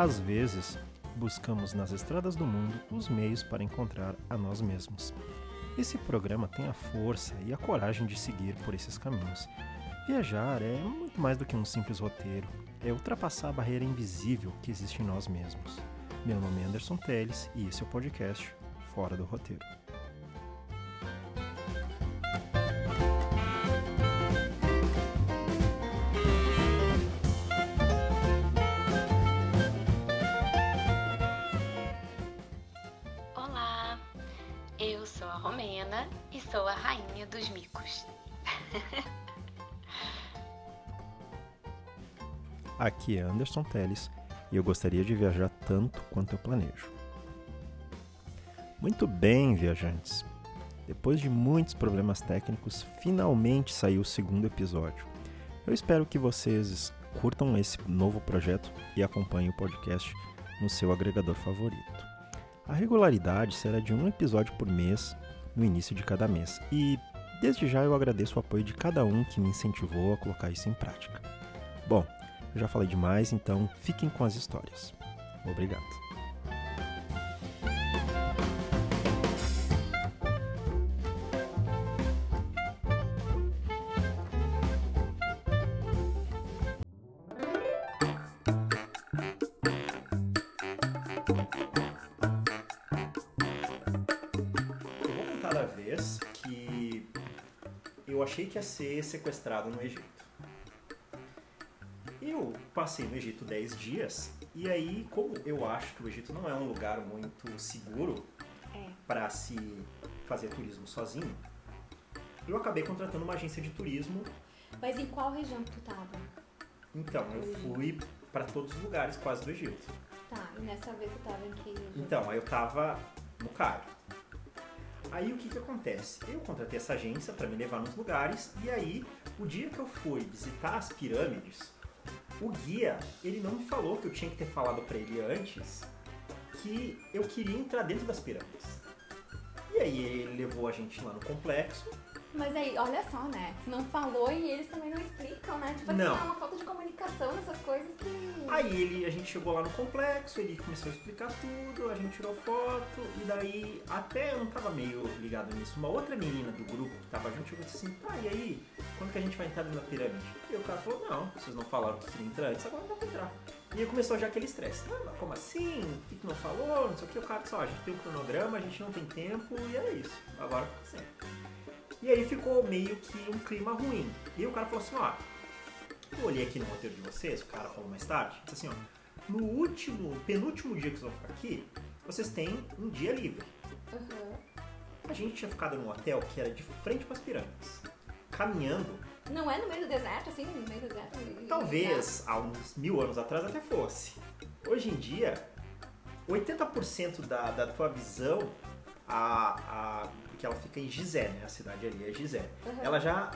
Às vezes, buscamos nas estradas do mundo os meios para encontrar a nós mesmos. Esse programa tem a força e a coragem de seguir por esses caminhos. Viajar é muito mais do que um simples roteiro, é ultrapassar a barreira invisível que existe em nós mesmos. Meu nome é Anderson Teles e esse é o podcast Fora do Roteiro. Sou a rainha dos micos. Aqui é Anderson Teles e eu gostaria de viajar tanto quanto eu planejo. Muito bem, viajantes! Depois de muitos problemas técnicos, finalmente saiu o segundo episódio. Eu espero que vocês curtam esse novo projeto e acompanhem o podcast no seu agregador favorito. A regularidade será de um episódio por mês no início de cada mês e desde já eu agradeço o apoio de cada um que me incentivou a colocar isso em prática. Bom, eu já falei demais, então fiquem com as histórias. Obrigado. Ser sequestrado no Egito. Eu passei no Egito 10 dias e aí, como eu acho que o Egito não é um lugar muito seguro É. para se fazer turismo sozinho, eu acabei contratando uma agência de turismo. Mas em qual região que tu tava? Então, eu fui para todos os lugares quase do Egito. Tá, e nessa vez tu tava em que região? Então, aí eu tava no Cairo. Aí o que que acontece? Eu contratei essa agência para me levar nos lugares e aí o dia que eu fui visitar as pirâmides, o guia, ele não me falou que eu tinha que ter falado para ele antes que eu queria entrar dentro das pirâmides. E aí ele levou a gente lá no complexo. Mas aí, olha só, né? Tu não falou e eles também não explicam, né? Tipo Não. assim, é uma falta de comunicação nessas coisas que. Aí ele, a gente chegou lá no complexo, ele começou a explicar tudo, a gente tirou foto, e daí até eu não tava meio ligado nisso. Uma outra menina do grupo que tava junto chegou e assim, tá, e aí, quando que a gente vai entrar na pirâmide? E o cara falou, não, vocês não falaram que queriam entrar antes, agora não vai entrar. E aí começou já aquele estresse. Ah, mas como assim? O que que não falou? Não sei o que. O cara disse, ó, a gente tem um cronograma, a gente não tem tempo, e era isso. Agora fica assim. E aí ficou meio que um clima ruim. E o cara falou assim, ó, eu olhei aqui no roteiro de vocês, o cara falou mais tarde, disse assim, ó, no último, penúltimo dia que vocês vão ficar aqui, vocês têm um dia livre. Aham. A gente tinha ficado num hotel que era de frente para as pirâmides. Caminhando, Não é no meio do deserto, assim, no meio do deserto? talvez há uns mil anos atrás até fosse. Hoje em dia, 80% da, da tua visão, a, a, porque ela fica em Gizé, né? A cidade ali é Gizé. Uhum. Ela já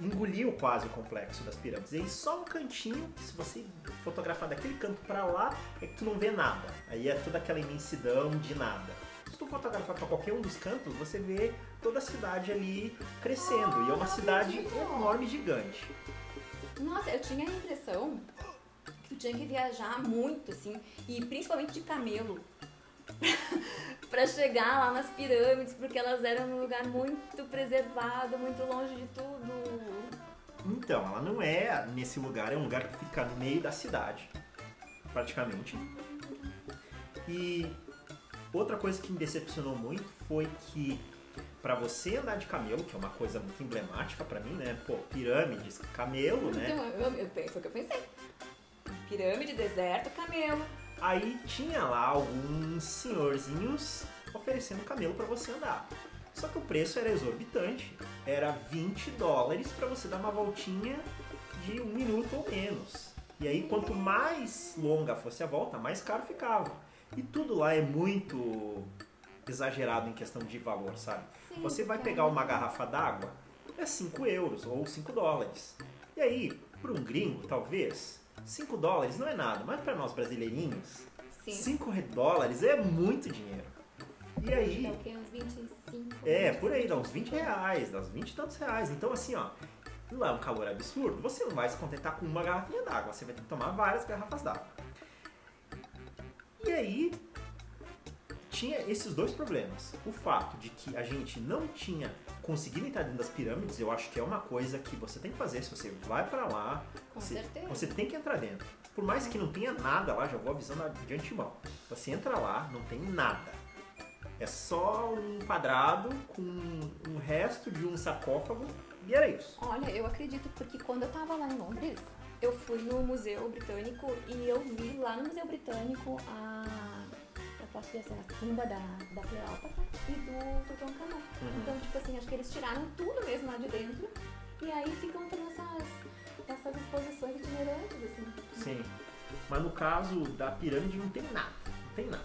engoliu quase o complexo das pirâmides. E aí só um cantinho, se você fotografar daquele canto pra lá, é que tu não vê nada. Aí é toda aquela imensidão de nada. Se tu fotografar pra qualquer um dos cantos, você vê toda a cidade ali crescendo. e é uma cidade acredito. enorme, gigante. Nossa, eu tinha a impressão que tu tinha que viajar muito, assim, e principalmente de camelo. pra chegar lá nas pirâmides, porque elas eram num lugar muito preservado, muito longe de tudo. Então, ela não é nesse lugar, é um lugar que fica no meio da cidade, praticamente. E outra coisa que me decepcionou muito foi que pra você andar de camelo, que é uma coisa muito emblemática pra mim, né? Pô, pirâmides, camelo, né? Então, eu, eu, foi o que eu pensei. Pirâmide, deserto, camelo. Aí tinha lá alguns senhorzinhos oferecendo camelo pra você andar. Só que o preço era exorbitante. Era 20 dólares pra você dar uma voltinha de um minuto ou menos. E aí, quanto mais longa fosse a volta, mais caro ficava. E tudo lá é muito exagerado em questão de valor, sabe? Sim, você vai pegar uma garrafa d'água, é 5 euros ou 5 dólares. E aí, para um gringo, talvez, 5 dólares não é nada, mas para nós brasileirinhos, Sim. 5 dólares é muito dinheiro. E aí, Dá o quê? Uns 25? é, por aí, dá uns 20 reais, dá uns 20 e tantos reais. Então, assim, ó, lá é um calor absurdo, você não vai se contentar com uma garrafinha d'água, você vai ter que tomar várias garrafas d'água. aí tinha esses dois problemas. O fato de que a gente não tinha conseguido entrar dentro das pirâmides, eu acho que é uma coisa que você tem que fazer. Se você vai pra lá, Com você, certeza. você tem que entrar dentro. Por mais que não tenha nada lá, já vou avisando de antemão. Você entra lá, não tem nada. É só um quadrado com um resto de um sarcófago e era isso. Olha, eu acredito, porque quando eu tava lá em Londres, eu fui no Museu Britânico e eu vi lá no Museu Britânico a. Posso dizer assim, a tumba da, da Cleópatra e do Tutankhamon. Uhum. Então, tipo assim, acho que eles tiraram tudo mesmo lá de dentro e aí ficam fazendo essas, essas exposições itinerantes, assim. Sim. Mas no caso da pirâmide não tem nada. Não tem nada.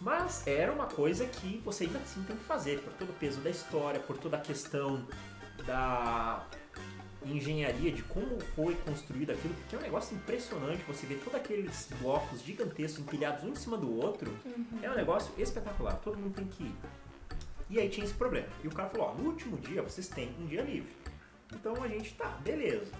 Mas era uma coisa que você ainda assim tem que fazer, por todo o peso da história, por toda a questão da engenharia, de como foi construído aquilo, porque é um negócio impressionante, você vê todos aqueles blocos gigantescos empilhados um em cima do outro, é um negócio espetacular, todo mundo tem que ir. E aí tinha esse problema. E o cara falou, ó, no último dia vocês têm um dia livre. Então a gente tá, beleza,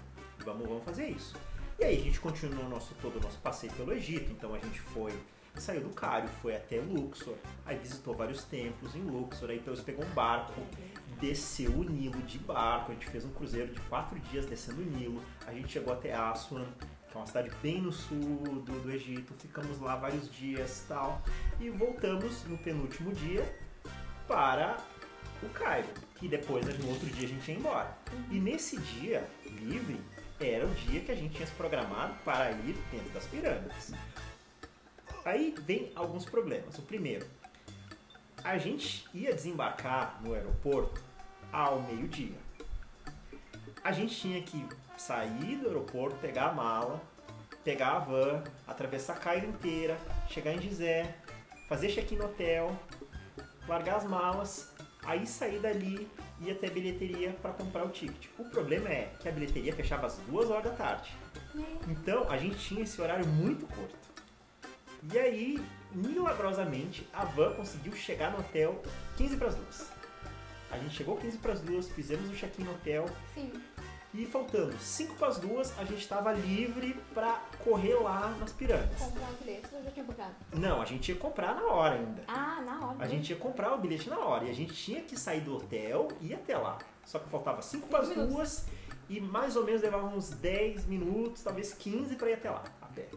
vamos, vamos fazer isso. E aí a gente continuou nosso, todo o nosso passeio pelo Egito, então a gente foi, saiu do Cário, foi até Luxor, aí visitou vários templos em Luxor, aí depois pegou um barco, desceu o Nilo de barco, a gente fez um cruzeiro de quatro dias descendo o Nilo, a gente chegou até Aswan, que é uma cidade bem no sul do, do Egito, ficamos lá vários dias tal, e voltamos no penúltimo dia para o Cairo, que depois no outro dia a gente ia embora. E nesse dia livre era o dia que a gente tinha se programado para ir dentro das pirâmides. Aí vem alguns problemas. O primeiro, a gente ia desembarcar no aeroporto ao meio-dia. A gente tinha que sair do aeroporto, pegar a mala, pegar a van, atravessar a Cairo inteira, chegar em Gizé, fazer check-in no hotel, largar as malas, aí sair dali e ir até a bilheteria para comprar o ticket. O problema é que a bilheteria fechava às duas horas da tarde. Então a gente tinha esse horário muito curto. E aí, milagrosamente, a van conseguiu chegar no hotel 15 para as duas. A gente chegou 15 para as duas, fizemos o check-in no hotel Sim. e faltando 5 para as duas, a gente estava livre para correr lá nas pirâmides. Comprar um bilhete, eu já tinha comprado. Não, a gente ia comprar na hora ainda. Ah, na hora. A gente ia comprar o bilhete na hora e a gente tinha que sair do hotel e ir até lá. Só que faltava 5 para as duas e mais ou menos levava uns 10 minutos, talvez 15 para ir até lá, a pé.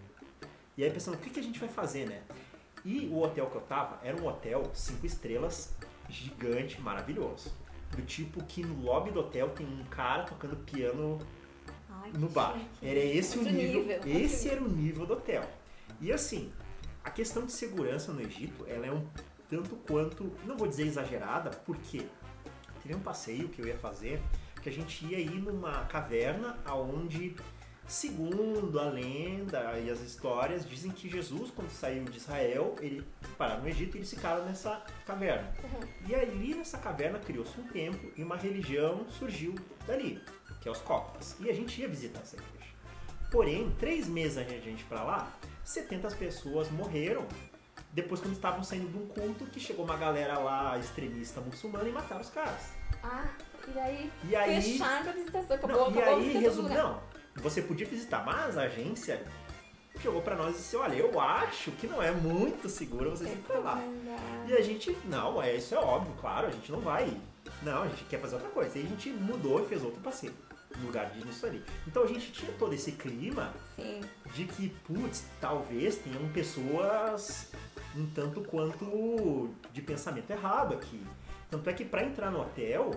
E aí pensando, o que, que a gente vai fazer, né? E o hotel que eu tava era um hotel 5 estrelas, gigante, maravilhoso. Do tipo que no lobby do hotel tem um cara tocando piano Ai, no bar. chique. Era esse o nível, nível, esse era o nível do hotel. E assim, a questão de segurança no Egito, ela é um tanto quanto, não vou dizer exagerada, porque teve um passeio que eu ia fazer, que a gente ia ir numa caverna aonde segundo a lenda e as histórias dizem que Jesus quando saiu de Israel, ele pararam no Egito e eles ficaram nessa caverna. Uhum. E ali nessa caverna criou-se um templo e uma religião surgiu dali, que é os coptas. E a gente ia visitar essa igreja. Porém, três meses antes de a gente ir pra lá, 70 pessoas morreram depois quando estavam saindo de um culto que chegou uma galera lá extremista muçulmana e mataram os caras. Ah, e daí, E aí, fecharam a visitação. Acabou, não, e acabou a aí não, você podia visitar, mas a agência chegou pra nós e disse, olha, eu acho que não é muito seguro vocês irem pra lá. E a gente, não, é, isso é óbvio, claro, a gente não vai ir. Não, a gente quer fazer outra coisa. E a gente mudou e fez outro passeio no lugar de nisso ali. Então a gente tinha todo esse clima Sim. de que, putz, talvez tenham pessoas um tanto quanto de pensamento errado aqui. Tanto é que pra entrar no hotel,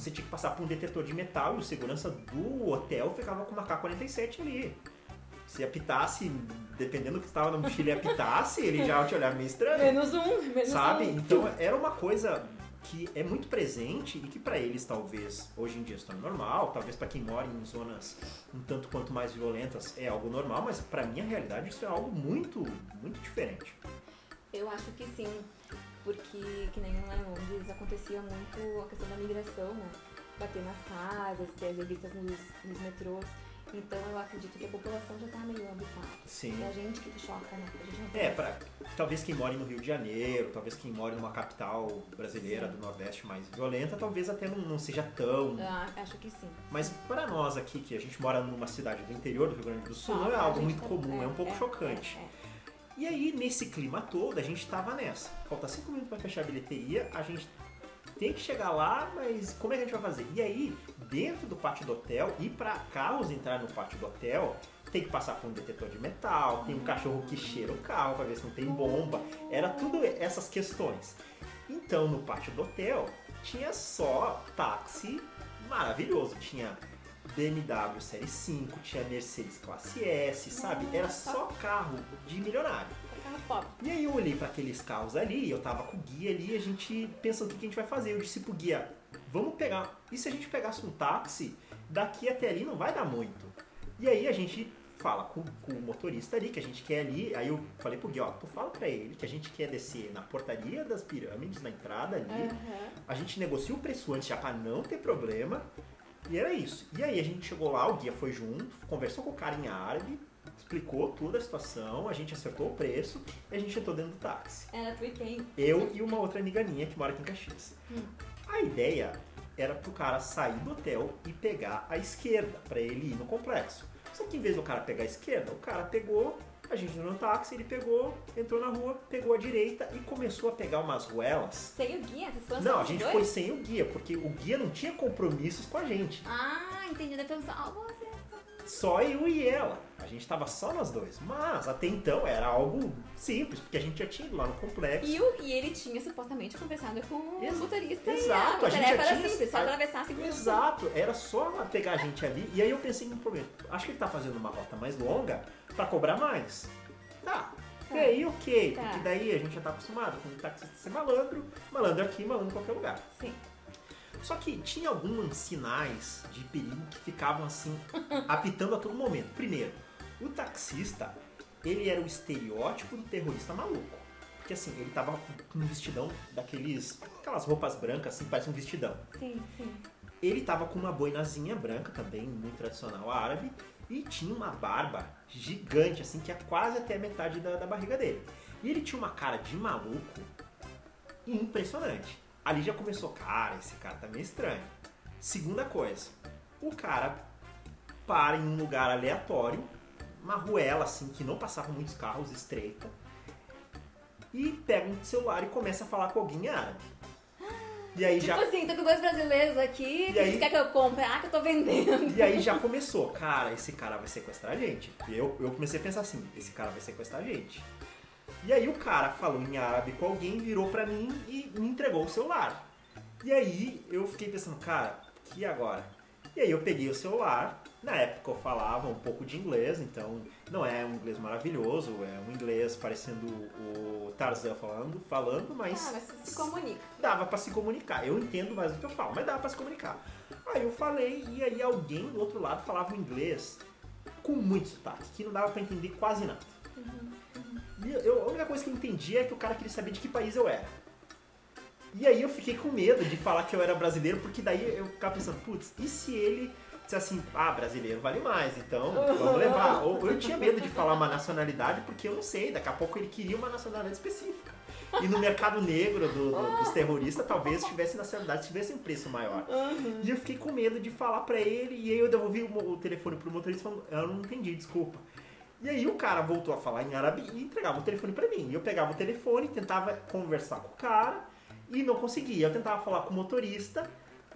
você tinha que passar por um detetor de metal e o segurança do hotel ficava com uma K-47 ali. Se apitasse, dependendo do que estava na mochila e apitasse, ele já te olhava meio estranho. Menos um, menos Sabe? um. Então era uma coisa que é muito presente e que pra eles talvez hoje em dia se torne normal, talvez pra quem mora em zonas um tanto quanto mais violentas é algo normal, mas pra minha realidade isso é algo muito, muito diferente. Eu acho que sim, porque que nem em Londres acontecia muito a questão da migração, né? Bater nas casas, ter as revistas nos, nos metrôs. Então eu acredito que a população já tá meio habitada. Sim. É a gente que choca, né? A gente não É, pra, talvez quem mora no Rio de Janeiro, talvez quem mora numa capital brasileira Sim. do Nordeste mais violenta, talvez até não, não seja tão. Ah, acho que sim. Mas para nós aqui, que a gente mora numa cidade do interior do Rio Grande do Sul, não é algo muito tá- comum, é, um pouco chocante. é, é. E aí, nesse clima todo, a gente tava nessa. Falta cinco minutos pra fechar a bilheteria, a gente tem que chegar lá, mas como é que a gente vai fazer? E aí, dentro do pátio do hotel, e para carros entrar no pátio do hotel, tem que passar por um detetor de metal, tem um cachorro que cheira o carro para ver se não tem bomba. Era tudo essas questões. Então, no pátio do hotel, tinha só táxi maravilhoso. Tinha BMW Série 5, tinha Mercedes Classe S, sabe? Era só carro de milionário. Carro pop. E aí eu olhei para aqueles carros ali, eu tava com o guia ali, a gente pensando o que a gente vai fazer. Eu disse pro guia, vamos pegar. E se a gente pegasse um táxi, daqui até ali não vai dar muito. E aí a gente fala com, com o motorista ali, que a gente quer ali. Aí eu falei pro guia, ó, tu fala pra ele que a gente quer descer na portaria das pirâmides, na entrada ali. Aham. A gente negocia o preço antes já pra não ter problema. E era isso. E aí a gente chegou lá, o guia foi junto, conversou com o cara em árabe, explicou toda a situação, a gente acertou o preço e a gente entrou dentro do táxi. Era tu e quem? Eu e uma outra amiga minha que mora aqui em Caxias. Hum. A ideia era pro cara sair do hotel e pegar a esquerda, pra ele ir no complexo. Só que em vez do cara pegar a esquerda, o cara pegou, a gente entrou no táxi, ele pegou, entrou na rua, pegou a direita e começou a pegar umas ruelas. Sem o guia? Vocês foram Não, a gente dois? foi sem o guia, porque o guia não tinha compromissos com a gente. Ah, entendi. Deve pensar, ah, você. Só eu e ela. A gente tava só nós dois. Mas até então era algo simples, porque a gente já tinha ido lá no complexo. E, o, e ele tinha supostamente conversado com o motorista. e exato, a a gente já era tinha- simples, só a- atravessar cinco minutos. Exato, era só pegar a gente ali. E aí eu pensei num problema. Acho que ele tá fazendo uma rota mais longa pra cobrar mais. Tá. E Tá. aí, ok. Tá. Porque daí a gente já tá acostumado com o taxista ser malandro, malandro aqui, malandro em qualquer lugar. Sim. Só que tinha alguns sinais de perigo que ficavam assim, apitando a todo momento. Primeiro, o taxista, ele era o estereótipo do terrorista maluco. Porque assim, ele tava com um vestidão daqueles. aquelas roupas brancas, assim, parece um vestidão. Sim, sim. Ele tava com uma boinazinha branca também, muito tradicional árabe, e tinha uma barba gigante, assim, que é quase até a metade da, da barriga dele. E ele tinha uma cara de maluco impressionante. Ali já começou, cara, esse cara tá meio estranho. Segunda coisa, o cara para em um lugar aleatório, uma ruela assim, que não passava muitos carros, estreita, e pega um celular e começa a falar com alguém em árabe. E aí já Tipo assim, tô com dois brasileiros aqui, que aí- quer que eu compre? Ah, que eu tô vendendo. E aí já começou, cara, esse cara vai sequestrar a gente. E eu, eu comecei a pensar assim, esse cara vai sequestrar a gente. E aí o cara falou em árabe com alguém, virou pra mim e me entregou o celular. E aí eu fiquei pensando, cara, e agora? E aí eu peguei o celular, na época eu falava um pouco de inglês, então não é um inglês maravilhoso, é um inglês parecendo o Tarzan falando, falando, mas Ah, mas se, comunica. dava pra se comunicar. Eu entendo mais do que eu falo, mas dava pra se comunicar. Aí eu falei e aí alguém do outro lado falava um inglês com muito sotaque, que não dava pra entender quase nada. Eu, a única coisa que eu entendi é que o cara queria saber de que país eu era. E aí eu fiquei com medo de falar que eu era brasileiro, porque daí eu ficava pensando, putz, e se ele disse assim, ah, brasileiro vale mais, então vamos levar. Ou eu tinha medo de falar uma nacionalidade, porque eu não sei, daqui a pouco ele queria uma nacionalidade específica. E no mercado negro do- do- dos terroristas, talvez tivesse nacionalidade, tivesse um preço maior. E eu fiquei com medo de falar pra ele, e aí eu devolvi o, o telefone pro motorista falando, eu não entendi, desculpa. E aí o cara voltou a falar em árabe e entregava o telefone pra mim. E eu pegava o telefone, tentava conversar com o cara e não conseguia. Eu tentava falar com o motorista,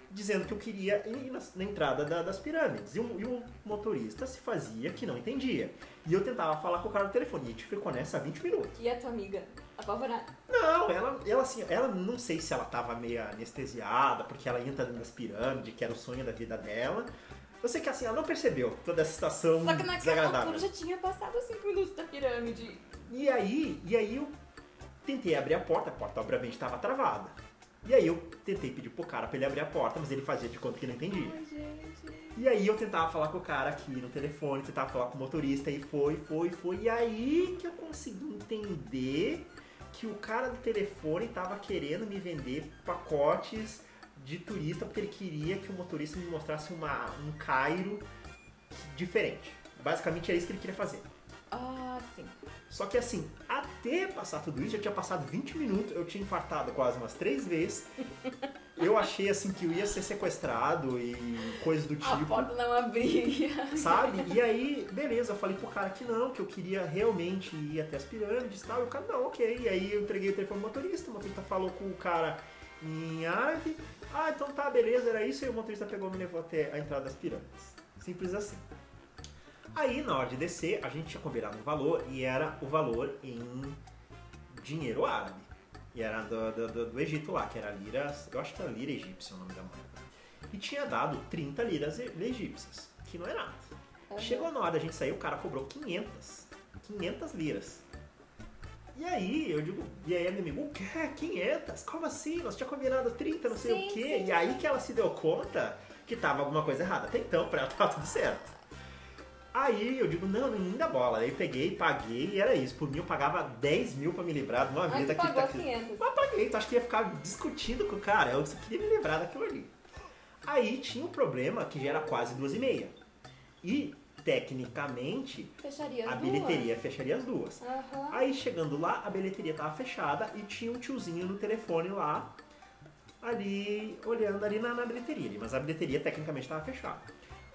dizendo que eu queria ir na, na entrada da- das pirâmides. E o, e o motorista se fazia que não entendia. E eu tentava falar com o cara no telefone. E a gente ficou nessa há 20 minutos. E a tua amiga? Apavorada. Não, ela, ela assim, ela não sei se ela tava meio anestesiada, porque ela ia entrar dentro das pirâmides, que era o sonho da vida dela. Eu sei que assim, ela não percebeu toda essa situação Só que naquela altura já tinha passado os cinco minutos da pirâmide. E aí, e aí eu tentei abrir a porta, a porta obviamente estava travada. E aí eu tentei pedir pro cara pra ele abrir a porta, mas ele fazia de conta que não entendia. Ai, gente. E aí eu tentava falar com o cara aqui no telefone, tentava falar com o motorista, e foi, foi, foi. E aí que eu consegui entender que o cara do telefone tava querendo me vender pacotes de turista porque ele queria que o motorista me mostrasse uma, um Cairo diferente. Basicamente era isso que ele queria fazer. Ah, sim. Só que assim, até passar tudo isso, já tinha passado 20 minutos, eu tinha infartado quase umas três vezes. eu achei assim que eu ia ser sequestrado e coisas do A tipo. porta não abria. Sabe? E aí, beleza, eu falei pro cara que não, que eu queria realmente ir até as pirâmides e tal. E o cara, não, ok. E aí eu entreguei o telefone ao motorista, o motorista falou com o cara em árabe. Ah, então tá, beleza, era isso. E o motorista pegou e me levou até a entrada das pirâmides. Simples assim. Aí, na hora de descer, a gente tinha combinado um valor e era o valor em dinheiro árabe. E era do, do, do- Egito lá, que era lira, eu acho que era lira egípcia o nome da moeda. E tinha dado 30 liras egípcias, que não é nada. Chegou na hora da gente sair, o cara cobrou 500. 500 liras. E aí, eu digo, e aí a minha amiga, o quê? 500? Como assim? Nós tínhamos combinado 30, não sei Sim, o quê. sim, e aí que ela se deu conta que tava alguma coisa errada. Até então, pra ela tava tudo certo. Aí eu digo, não, nem da bola. Aí peguei, paguei e era isso. Por mim eu pagava 10 mil pra me livrar de uma tu que pagou tá as 500. mas paguei, tu acha que ia ficar discutindo com o cara? Eu só queria me livrar daquilo ali. Aí tinha um problema que já era quase duas e meia. E, tecnicamente, Fecharia a duas. bilheteria fecharia as duas. Aham. Aí chegando lá, a bilheteria tava fechada e tinha um tiozinho no telefone lá, ali, olhando ali na, na bilheteria. ali, Mas a bilheteria tecnicamente tava fechada.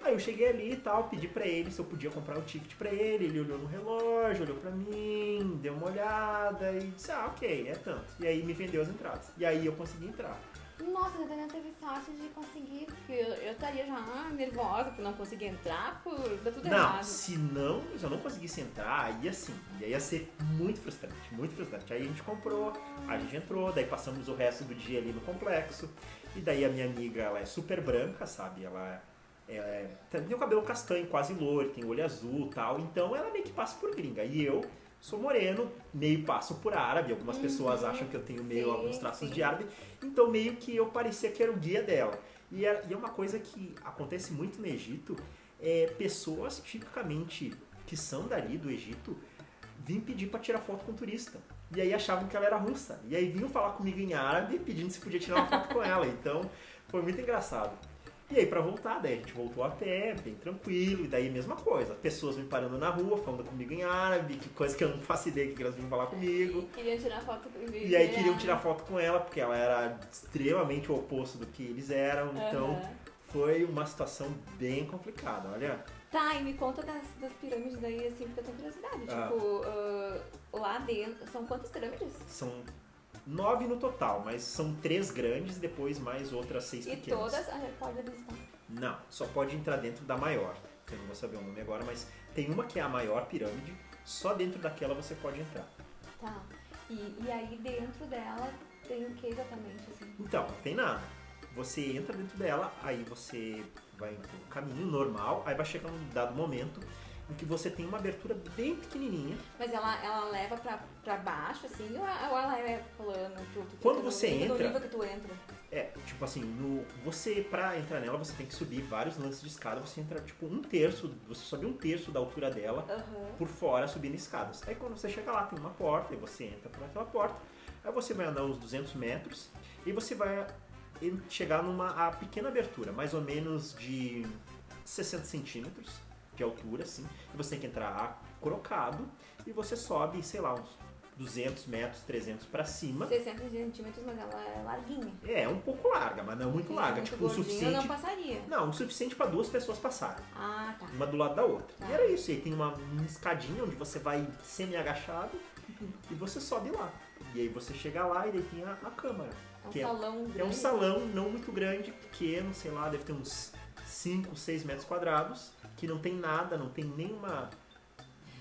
Aí eu cheguei ali e tal, pedi pra ele se eu podia comprar o ticket pra ele, ele olhou no relógio, olhou pra mim, deu uma olhada e disse, ah, ok, é tanto. E aí me vendeu as entradas. E aí eu consegui entrar. Nossa, a Nathaniel teve sorte de conseguir, porque eu, eu estaria já nervosa por não conseguir entrar, por dar tudo Não, errado. se não, se eu não conseguisse entrar, aí assim, aí ia ser muito frustrante, muito frustrante. Aí a gente comprou, a gente entrou, daí passamos o resto do dia ali no complexo. E daí a minha amiga, ela é super branca, sabe? Ela é, tem o cabelo castanho, quase loiro, tem olho azul tal. Então ela meio que passa por gringa. E eu sou moreno, meio passo por árabe. Algumas pessoas acham que eu tenho meio Sim, alguns traços sim. de árabe. Então meio que eu parecia que era o guia dela. E é, e é uma coisa que acontece muito no Egito, é pessoas tipicamente que são dali do Egito vim pedir pra tirar foto com o turista. E aí achavam que ela era russa. E aí vinham falar comigo em árabe pedindo se podia tirar uma foto com ela. Então foi muito engraçado. E aí pra voltar, daí a gente voltou a pé, bem tranquilo, e daí mesma coisa. Pessoas me parando na rua, falando comigo em árabe, que coisa que eu não faço ideia que elas vinham falar comigo. Queriam tirar foto comigo. E aí queriam tirar foto com ela, porque ela era extremamente o oposto do que eles eram. Então Aham. foi uma situação bem complicada, olha. Tá, e me conta das, das pirâmides aí, assim, porque eu tenho curiosidade. Ah. Tipo, ah, lá dentro, são quantas pirâmides? São nove no total, mas são três grandes e depois mais outras seis E pequenas. todas a gente pode visitar. Não, só pode entrar dentro da maior. Eu não vou saber o nome agora, mas tem uma que é a maior pirâmide, só dentro daquela você pode entrar. Tá. E, e aí dentro dela tem o que exatamente, assim? Então, não tem nada. Você entra dentro dela, aí você vai pro caminho normal, aí vai chegar um dado momento em que você tem uma abertura bem pequenininha. Mas ela, ela leva pra, pra baixo, assim, ou, ou ela é plano? Tu, tu Quando no você entra- nível que tu entra. É, tipo assim, no, você pra entrar nela você tem que subir vários lances de escada, você entra tipo um terço, você sobe um terço da altura dela Aham. por fora subindo escadas. Aí quando você chega lá tem uma porta e você entra por aquela porta, aí você vai andar uns 200 metros e você vai chegar numa a pequena abertura, mais ou menos de 60 centímetros de altura, assim, e você tem que entrar crocado e você sobe, sei lá, uns 200 metros, 300 pra cima. 60 centímetros, mas ela é larguinha. É, um pouco larga, mas não muito larga, Muito tipo o suficiente não passaria. não, o suficiente para duas pessoas passarem, Ah, tá. uma do lado da outra. Tá. E era isso, e aí tem uma, uma escadinha onde você vai semi-agachado e você sobe lá. E aí você chega lá e daí tem a, a câmara. É um Que é- salão grande. É um salão não muito grande, pequeno, sei lá, deve ter uns 5, 6 metros quadrados, que não tem nada, não tem nenhuma.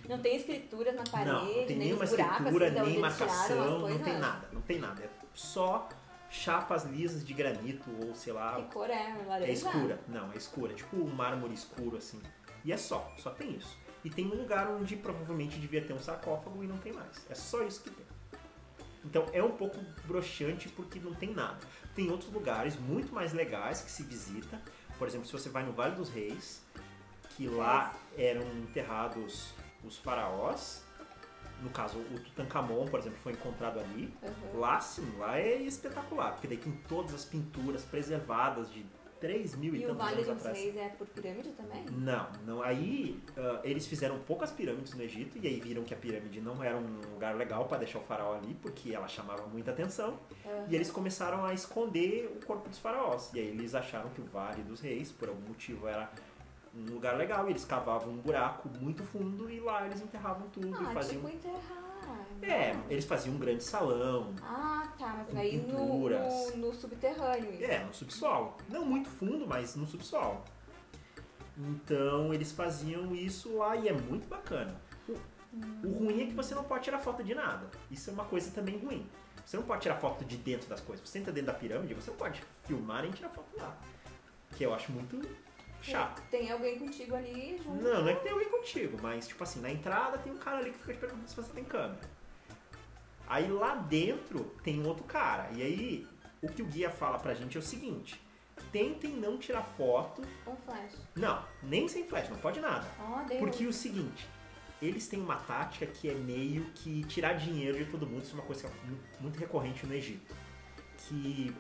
Não tem escrituras na parede, não, não tem nem nenhuma os buracos, escritura, assim, nem marcação, não tem nada, não tem nada. É só chapas lisas de granito ou sei lá, Que cor é? Laranja? É escura. Não, é escura. Tipo um mármore escuro, assim. E é só. Só tem isso. E tem um lugar onde provavelmente devia ter um sarcófago e não tem mais. É só isso que tem. Então é um pouco broxante porque não tem nada. Tem outros lugares muito mais legais que se visita. Por exemplo, se você vai no Vale dos Reis, que lá eram enterrados os faraós. No caso, o Tutankhamon, por exemplo, foi encontrado ali. Uhum. Lá sim, lá é espetacular, porque daí tem todas as pinturas preservadas de 3 mil e, E o Vale dos atrás. Reis é por pirâmide também? Não, não. Aí ah, eles fizeram poucas pirâmides no Egito e aí viram que a pirâmide não era um lugar legal para deixar o faraó ali porque ela chamava muita atenção. Aham. E eles começaram a esconder o corpo dos faraós. E aí eles acharam que o Vale dos Reis, por algum motivo, era um lugar legal. E eles cavavam um buraco muito fundo e lá eles enterravam tudo e Ah, faziam. tipo enterrar. É, eles faziam um grande salão. Ah, tá, mas aí no, no, no subterrâneo. isso. É, no subsolo. Não muito fundo, mas no subsolo. Então eles faziam isso lá e é muito bacana. O, o ruim é que você não pode tirar foto de nada. Isso é uma coisa também ruim. Você não pode tirar foto de dentro das coisas. Você entra dentro da pirâmide, você não pode filmar nem tirar foto lá. Que eu acho muito chato. Tem alguém contigo ali junto. Não, não é que tem alguém contigo, mas tipo assim, na entrada tem um cara ali que fica te perguntando se você tem câmera. Aí lá dentro tem um outro cara. E aí o que o guia fala pra gente é o seguinte: tentem não tirar foto. Com flash. Não, nem sem flash, não pode nada. Ó, Deus. Porque o seguinte, eles têm uma tática que é meio que tirar dinheiro de todo mundo. Isso é uma coisa que é mu- muito recorrente no Egito. Que.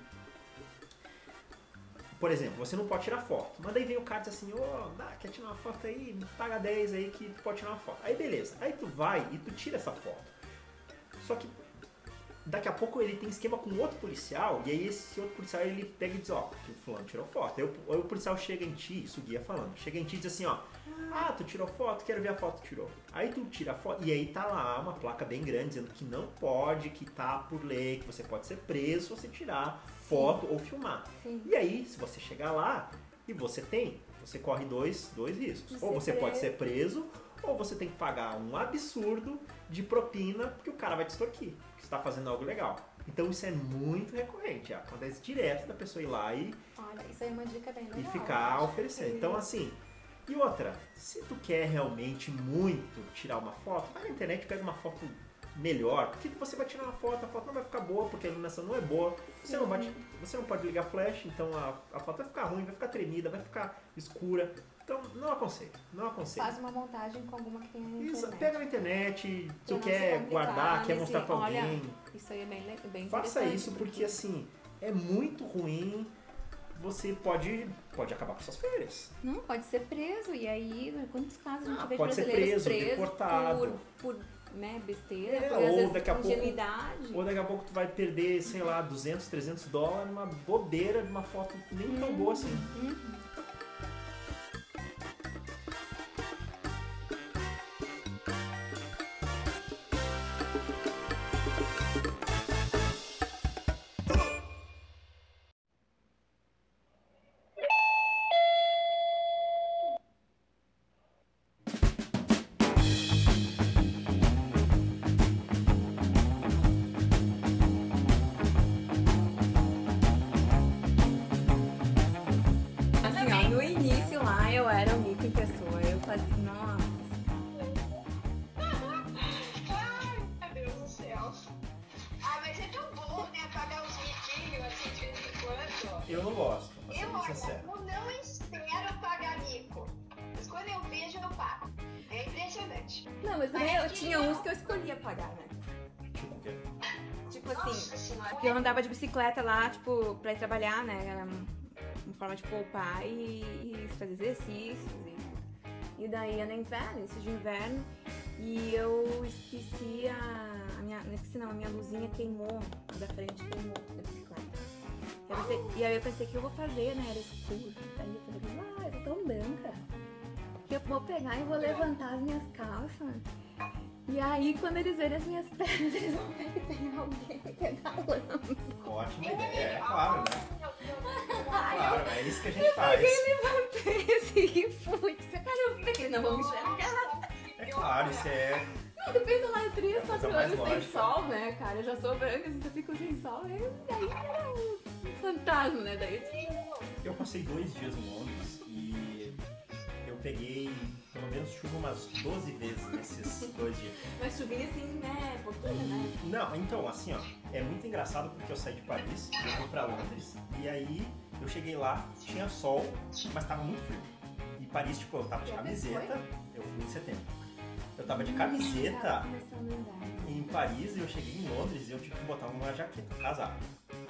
Por exemplo, você não pode tirar foto. Mas daí vem o cara e diz assim, ô, dá, quer tirar uma foto aí? Paga 10 aí que tu pode tirar uma foto. Aí beleza. Aí tu vai e tu tira essa foto. Só que daqui a pouco ele tem esquema com outro policial, e aí esse outro policial ele pega e diz, ó, que o fulano tirou foto. Aí o, aí o policial chega em ti, isso o guia falando, chega em ti e diz assim, ó, ah, tu tirou foto, quero ver a foto tirou. Aí tu tira a foto, e aí tá lá uma placa bem grande dizendo que não pode, que tá por lei, que você pode ser preso se você tirar foto ou filmar. Sim. E aí, se você chegar lá e você tem, você corre dois, dois riscos. De Ou você pode ser preso, ou você tem que pagar um absurdo de propina, porque o cara vai te extorquir, que você tá fazendo algo legal. Então isso é muito recorrente, acontece direto da pessoa ir lá e, Olha, isso aí é uma dica bem legal. e ficar oferecendo. Então assim, e outra, se tu quer realmente muito tirar uma foto, vai na internet e pega uma foto melhor, porque você vai tirar uma foto, a foto não vai ficar boa, porque a iluminação não é boa, você não, vai, você não pode ligar flash, então a, a foto vai ficar ruim, vai ficar tremida, vai ficar escura. Então não aconselho, não aconselho. Faz uma montagem com alguma que tenha na Isso, internet. pega na internet, tu quer guardar, quer mostrar pra olha, alguém, Isso aí é bem, bem faça isso porque assim, é muito ruim, você pode, pode acabar com suas férias. Não, pode ser preso. E aí, quantos casos a gente Ah, vê de pode ser brasileiros preso, presos deportado. por, por né, besteira, É, por ou vezes daqui a pouco- ingenuidade. Ou daqui a pouco tu vai perder, sei lá, 200, 300 dólares numa bobeira de uma foto nem tão boa assim. Uhum. Mas também eu tinha uns que eu escolhia pagar, né? Tipo o quê? Tipo assim, porque eu andava de bicicleta lá, tipo, pra ir trabalhar, né? Era uma forma de poupar e, e fazer exercícios. E, e daí era inverno, início de inverno. E eu esqueci a, a minha. Não esqueci não, a minha luzinha queimou. Da frente queimou da bicicleta. Pensei- e aí eu pensei, o que eu vou fazer, né? Era escuro. Aí eu falei, ah, eu tô tão branca. Que eu vou pegar e vou levantar as minhas calças. E aí, quando eles verem as minhas pernas, eles vão ver que tem alguém pedalando. Ótima ideia, é claro, né? Claro, é isso que a gente faz. levantei assim e fui. Você ver que eles não vão me enxergar? É claro, isso é. Não, tu pensa lá, 3, É a coisa 4 mais anos sem lógica. sol, né, cara? Eu já sou branca, assim, eu fico sem sol. Aí daí era um fantasma, né? Daí Eu passei dois dias em Londres eu peguei pelo menos chuva umas 12 vezes nesses dois dias. Mas chuvinha assim, né? Pouquinho, né? Não, então, assim, ó, é muito engraçado porque eu saí de Paris, eu fui pra Londres, e aí eu cheguei lá, tinha sol, mas tava muito frio. E Paris, tipo, eu tava de camiseta, eu fui em setembro. Eu tava de camiseta em Paris e eu cheguei em Londres e eu tive que botar uma jaqueta, um casaco.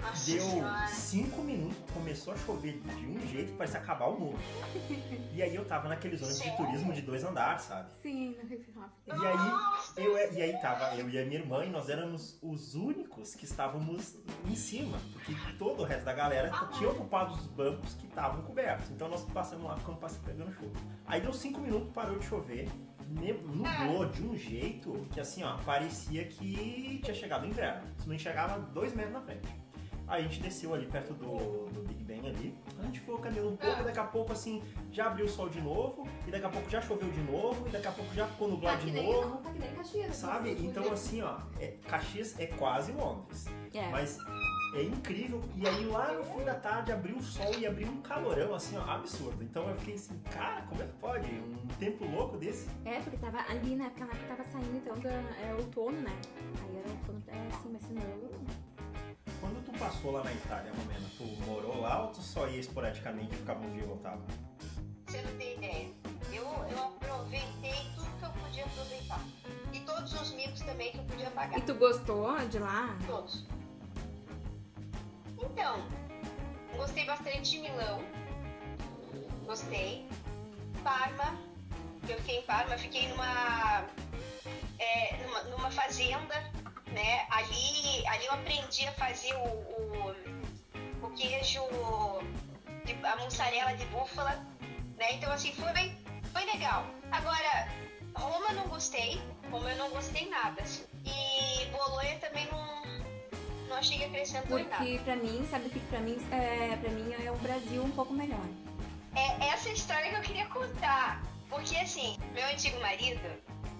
Nossa Deu senhora. cinco minutos, começou a chover de um jeito que parecia acabar o mundo. E aí eu tava naqueles ônibus de turismo de dois andares, sabe? Sim, no hip hop. E aí, eu, e aí tava eu e a minha irmã e nós éramos os únicos que estávamos em cima, porque todo o resto da galera tinha ocupado os bancos que estavam cobertos. Então nós passamos lá, ficamos passando pegando chuva. Aí deu cinco minutos, parou de chover, nublou de um jeito que assim, ó, parecia que tinha chegado o inverno. Você não enxergava dois metros na frente. Aí a gente desceu ali perto do, do Big Ben ali. A gente foi caminhando um pouco, daqui a pouco assim, já abriu o sol de novo, e daqui a pouco já choveu de novo, e daqui a pouco já ficou Tá nublado que de novo. tá que nem Caxias. Sabe? assim, Então, assim, ó, é, Caxias é quase Londres. É. Mas é incrível. E aí, lá no fim da tarde, abriu o sol e abriu um calorão, assim, ó, absurdo. Então, eu fiquei assim, cara, como é que pode? Um tempo louco desse? É, porque tava ali na época, na época tava saindo então da, é, outono, né? Aí era outono, é assim, mas senão. Quando tu passou lá na Itália, Romena, tu morou lá ou tu só ia esporadicamente, ficava um dia e voltava? Você não tem ideia. Eu, eu aproveitei tudo que eu podia aproveitar. E todos os micos também que eu podia pagar. E tu gostou de lá? Todos. Então, gostei bastante de Milão. Gostei. Parma. Eu fiquei em Parma, fiquei numa, é, numa, numa fazenda, né? Ali, ali eu aprendi a fazer o, o, o queijo, de, a mussarela de búfala, né? Então assim, foi bem, foi legal. Agora, Roma não gostei, Roma eu não gostei nada, assim. E Bolonha também não, não achei que acrescentou em nada. Porque pra mim, sabe que pra mim, é, pra mim é o Brasil um pouco melhor. É essa história que eu queria contar. Porque assim, meu antigo marido,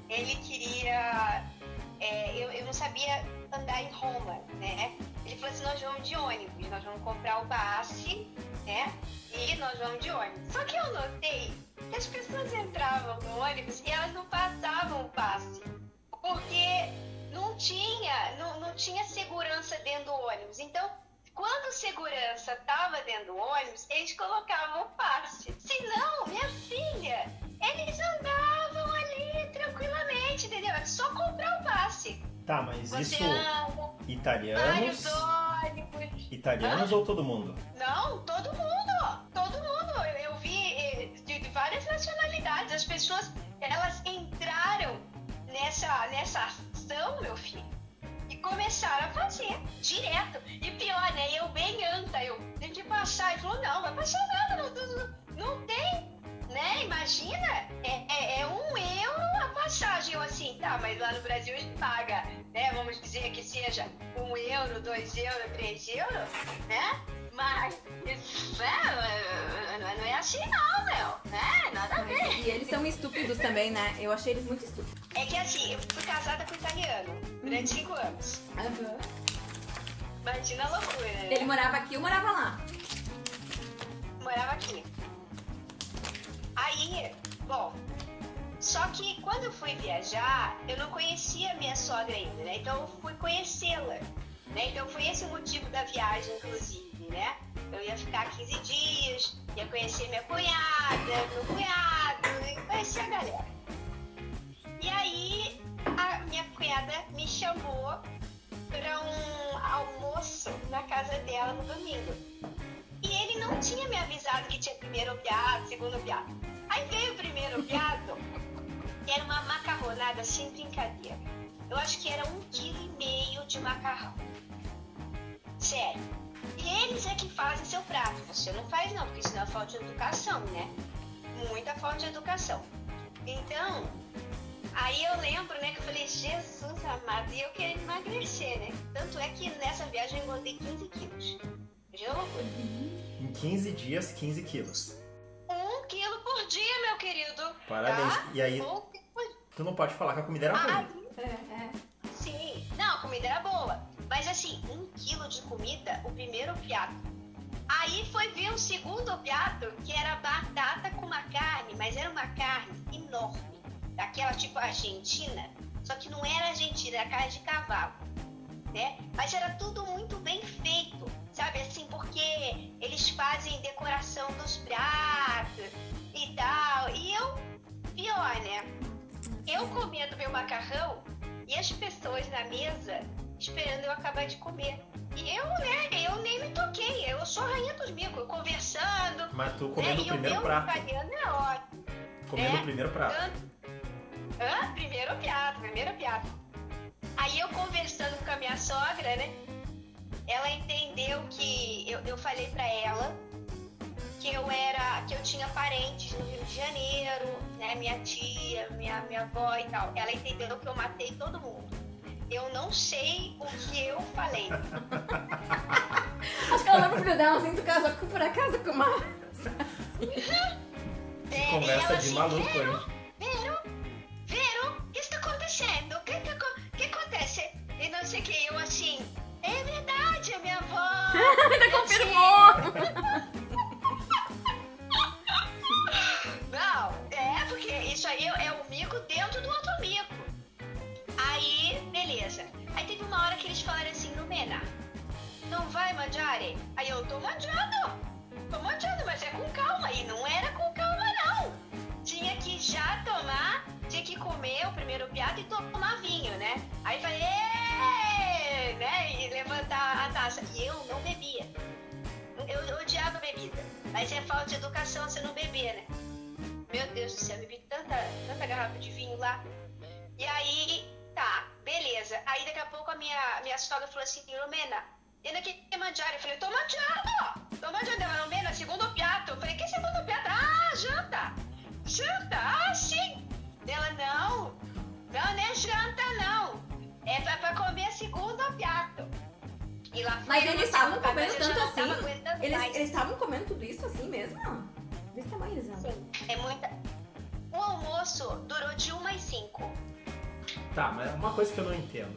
ele queria. é, eu, eu não sabia andar em Roma, né? Ele falou assim, nós vamos de ônibus, nós vamos comprar o passe, né? E nós vamos de ônibus. Só que eu notei que as pessoas entravam no ônibus e elas não passavam o passe. Porque não tinha, não, não tinha segurança dentro do ônibus. Então, quando o segurança tava dentro do ônibus, eles colocavam o passe. Se não, minha filha, eles andavam ali tranquilamente, entendeu? É só comprar o passe. Tá, mas Você isso, anda, italianos, vários ônibus. italianos ou todo mundo? Não, todo mundo, todo mundo. Eu, eu vi eh, de várias nacionalidades. As pessoas, elas entraram nessa, nessa ação, meu filho, e começaram a fazer direto. E pior, né? Eu bem anta, eu tenho que passar. Ele falou, não, vai passar nada, não, não, não tem, né? Imagina, é, é, é um euro a passagem. Eu assim, tá, mas lá no Brasil gente paga, né? Vamos dizer que seja um euro, dois euros, três euros, né? Mas, né? Não é- não é assim não, meu, né? Nada a ver. E eles são estúpidos também, né? Eu achei eles muito estúpidos. É que assim, eu fui casada com um italiano durante cinco anos. Imagina a loucura, né? Ele morava aqui, eu morava lá. morava aqui. Aí, bom, só que quando eu fui viajar, eu não conhecia a minha sogra ainda, né? Então eu fui conhecê-la, né? Então foi esse o motivo da viagem, inclusive, né? Eu ia ficar 15 dias, ia conhecer minha cunhada, meu cunhado, ia conhecer a galera. E aí, a minha cunhada me chamou para um almoço na casa dela no domingo. E ele não tinha me avisado que tinha primeiro opiado, segundo opiado. Aí veio o primeiro opiado, que era uma macarronada sem brincadeira. Eu acho que era um quilo e meio de macarrão. Sério. Eles é que fazem seu prato. Você não faz não, porque senão é falta de educação, né? Muita falta de educação. Então, aí eu lembro, né, que eu falei, Jesus amado, e eu querendo emagrecer, né? Tanto é que nessa viagem eu engordei 15 quilos. Já é loucura. Em 15 dias, 15 quilos. Um quilo por dia, meu querido. Parabéns. Tá? E aí, Um tu não pode falar que a comida era Ah, ruim. É, é. sim. Não, a comida era boa. Mas assim, um quilo de comida, o primeiro piato. Aí foi vir um segundo piato, que era batata com uma carne, mas era uma carne enorme. Daquela tipo argentina. Só que não era argentina, era carne de cavalo. Né? Mas era tudo muito bem feito. Sabe assim, porque eles fazem decoração dos pratos e tal. E eu, pior, né? Eu comendo meu macarrão e as pessoas na mesa esperando eu acabar de comer. E eu, né, eu nem me toquei, eu sou a rainha dos micos, eu conversando. Mas tu né, comendo o e primeiro meu prato. italiano é ótimo. Comendo É, o primeiro prato. Tanto- Hã? Primeiro piado, primeiro piado. Aí eu conversando com a minha sogra, né? Ela entendeu que eu, eu falei pra ela que eu era, que eu tinha parentes no Rio de Janeiro, né? Minha tia, minha, minha avó e tal. Ela entendeu que eu matei todo mundo. Eu não sei o que eu falei. Acho que ela olhou pro filho dela assim, tu casou com- por acaso com uma. É, Conversa ela de assim, maluco, "Vero, hein? Vero, Vero, o que está acontecendo? O que, que, que acontece? E não sei o que, eu assim, é verdade, a minha avó. Ainda minha confirmou! Não, é porque isso aí é o mico dentro do outro mico. Aí, beleza. Aí teve uma hora que eles falaram assim, Lumena, não vai mangiare? Aí eu tô mangiando, tô mangiando, mas é com calma. E não era com calma, não. Tinha que já tomar, tinha que comer o primeiro piado e tomar vinho, né? Aí falei, né? E levantar a taça. E eu não bebia. Eu odiava bebida. Mas é falta de educação você não beber, né? Meu Deus do céu, eu bebi tanta, tanta garrafa de vinho lá. E aí, tá, beleza. Aí daqui a pouco a minha, minha sogra falou assim, Romena, ainda que mangiare? Eu falei, tô mangiando! Tô mangiando. Ela, Romena, segundo piatto. Eu falei, que segundo piatto? Ah, janta! Janta? Ah, sim! Ela, não, não, não é janta, não. É pra, pra comer segundo piatto. E lá Mas eles assim, estavam comendo tanto assim? Eles estavam comendo tudo isso assim mesmo? Desse tamanho. Sim, é muita. O almoço durou de 1 às 5. Tá, mas uma coisa que eu não entendo.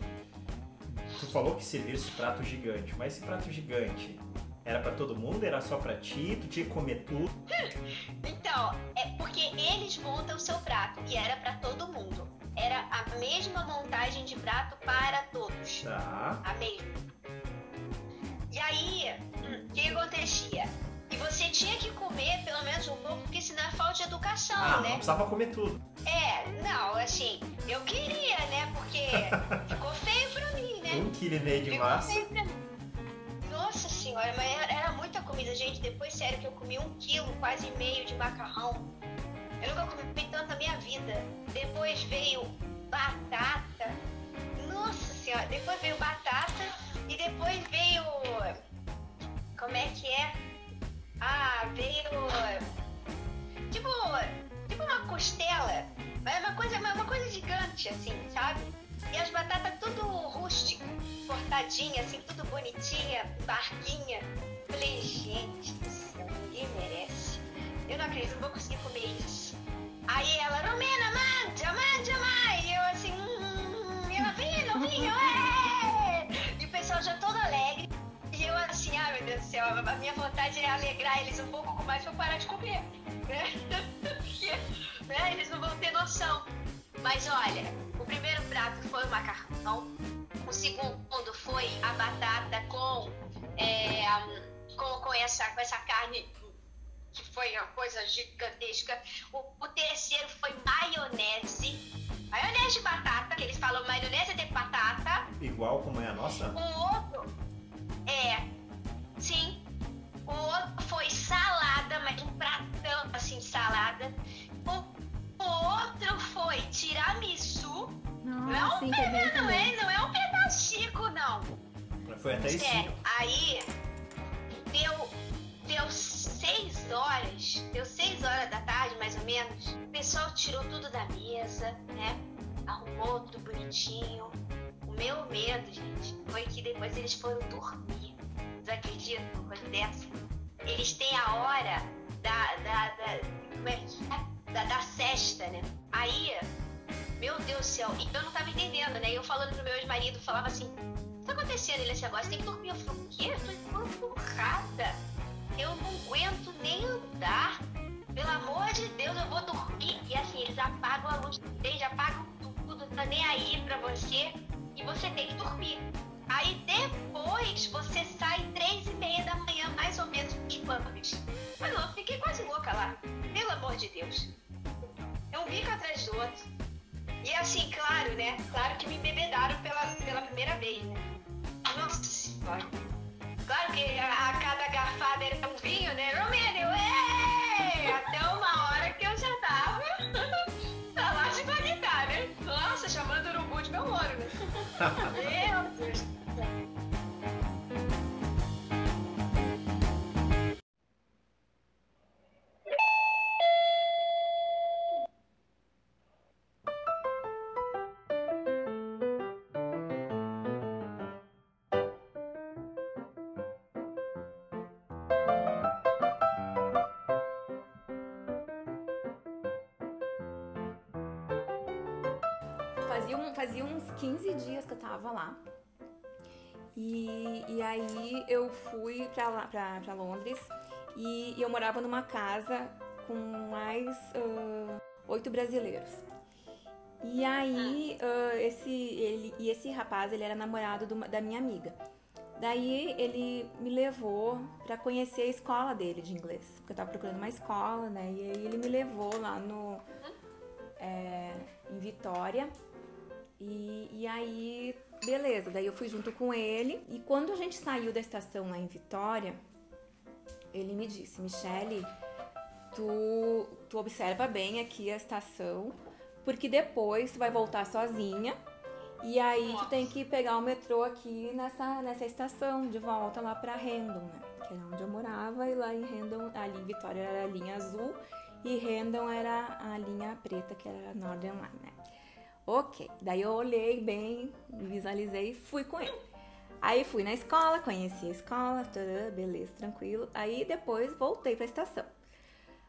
Tu falou que servia esse prato gigante, mas esse prato gigante era pra todo mundo? Era só pra ti? Tu tinha que comer tudo? Então, é porque eles montam o seu prato e era pra todo mundo. Era a mesma montagem de prato para todos. Tá. A mesma. E aí, hum, o que acontecia? E você tinha que comer pelo menos um pouco, porque senão é falta de educação, Ah, não né? precisava comer tudo. É, não, assim, eu queria, né? Porque ficou feio pra mim, né? Um quilo e meio de Ficou massa. feio pra mim. Nossa senhora, mas era, era muita comida, gente. Depois, sério, que eu comi um quilo, quase meio de macarrão. Eu nunca comi tanto na minha vida. Depois veio batata. Nossa senhora, depois veio batata e depois veio. Como é que é? Ah, veio. Tipo. Tipo uma costela. Mas uma coisa, uma, uma coisa gigante, assim, sabe? E as batatas tudo rústica, cortadinha, assim, tudo bonitinha, barquinha. Falei, gente do céu, ninguém merece. Eu não acredito, não vou conseguir comer isso. Aí ela, Romena, manja, manja mais. E eu assim, hum, e ela, vinho, vinho, é! E o pessoal já todo alegre. Assim, ah, meu Deus do céu, a minha vontade é alegrar eles um pouco mais pra eu parar de comer. Né? Porque né, eles não vão ter noção. Mas olha, o primeiro prato foi o macarrão, o segundo foi a batata com, é, com, com, essa, com essa carne que foi uma coisa gigantesca. O, o terceiro foi maionese. Maionese de batata, que eles falam maionese de batata. Igual como é a nossa? O outro é, sim. O outro foi salada, mas um pratão assim, salada. O, outro foi tiramisu. Não é um sim, peda- também, não é, não é um pedacico, não. Foi até isso. Sério, aí deu, deu seis horas, deu seis horas da tarde, mais ou menos. O pessoal tirou tudo da mesa, né? Arrumou tudo bonitinho. O meu medo, gente, foi que depois eles foram dormir. Vocês acreditam numa coisa dessa? Eles têm a hora da. da, da como é que é? Da, da sexta, né? Aí, meu Deus do céu, e eu não tava entendendo, né? Eu falando pro meu ex-marido, falava assim: o que tá acontecendo? Ele você tem que dormir. Eu falei, o quê? Eu tô empurrada. Eu não aguento nem andar. Pelo amor de Deus, eu vou dormir. E assim, eles apagam a luz, eles apagam tudo, tá nem aí pra você. E você tem que dormir. Aí depois você sai três e meia da manhã, mais ou menos, dos pubs. Mas eu fiquei quase louca lá. Pelo amor de Deus. É um bico atrás do outro. E assim, claro, né? Claro que me bebedaram pela, pela primeira vez, né? Nossa senhora. Claro que a, a cada garfada era um vinho, né? Romênio! Até uma hora que eu já tava ouro, né? Meu Deus do céu. Aí eu fui pra, lá, pra, pra Londres e, e eu morava numa casa com mais ah, oito brasileiros. E aí ah, esse, ele, e esse rapaz, ele era namorado uma- da minha amiga. Daí ele me levou pra conhecer a escola dele de inglês, porque eu tava procurando uma escola, né? E aí ele me levou lá no é, em Vitória. E, e aí, beleza, daí eu fui junto com ele. E quando a gente saiu da estação lá em Vitória, ele me disse, Michele, tu, tu observa bem aqui a estação, porque depois tu vai voltar sozinha. E aí tu tem que pegar o metrô aqui nessa, nessa estação, de volta lá pra Hendon, né? Que era onde eu morava, e lá em Hendon, ali Vitória era a linha azul, e Hendon era a linha preta, que era a Northern Line, né? Ok, daí eu olhei bem, visualizei e fui com ele. Aí fui na escola, conheci a escola, beleza, tranquilo. Aí depois voltei pra estação.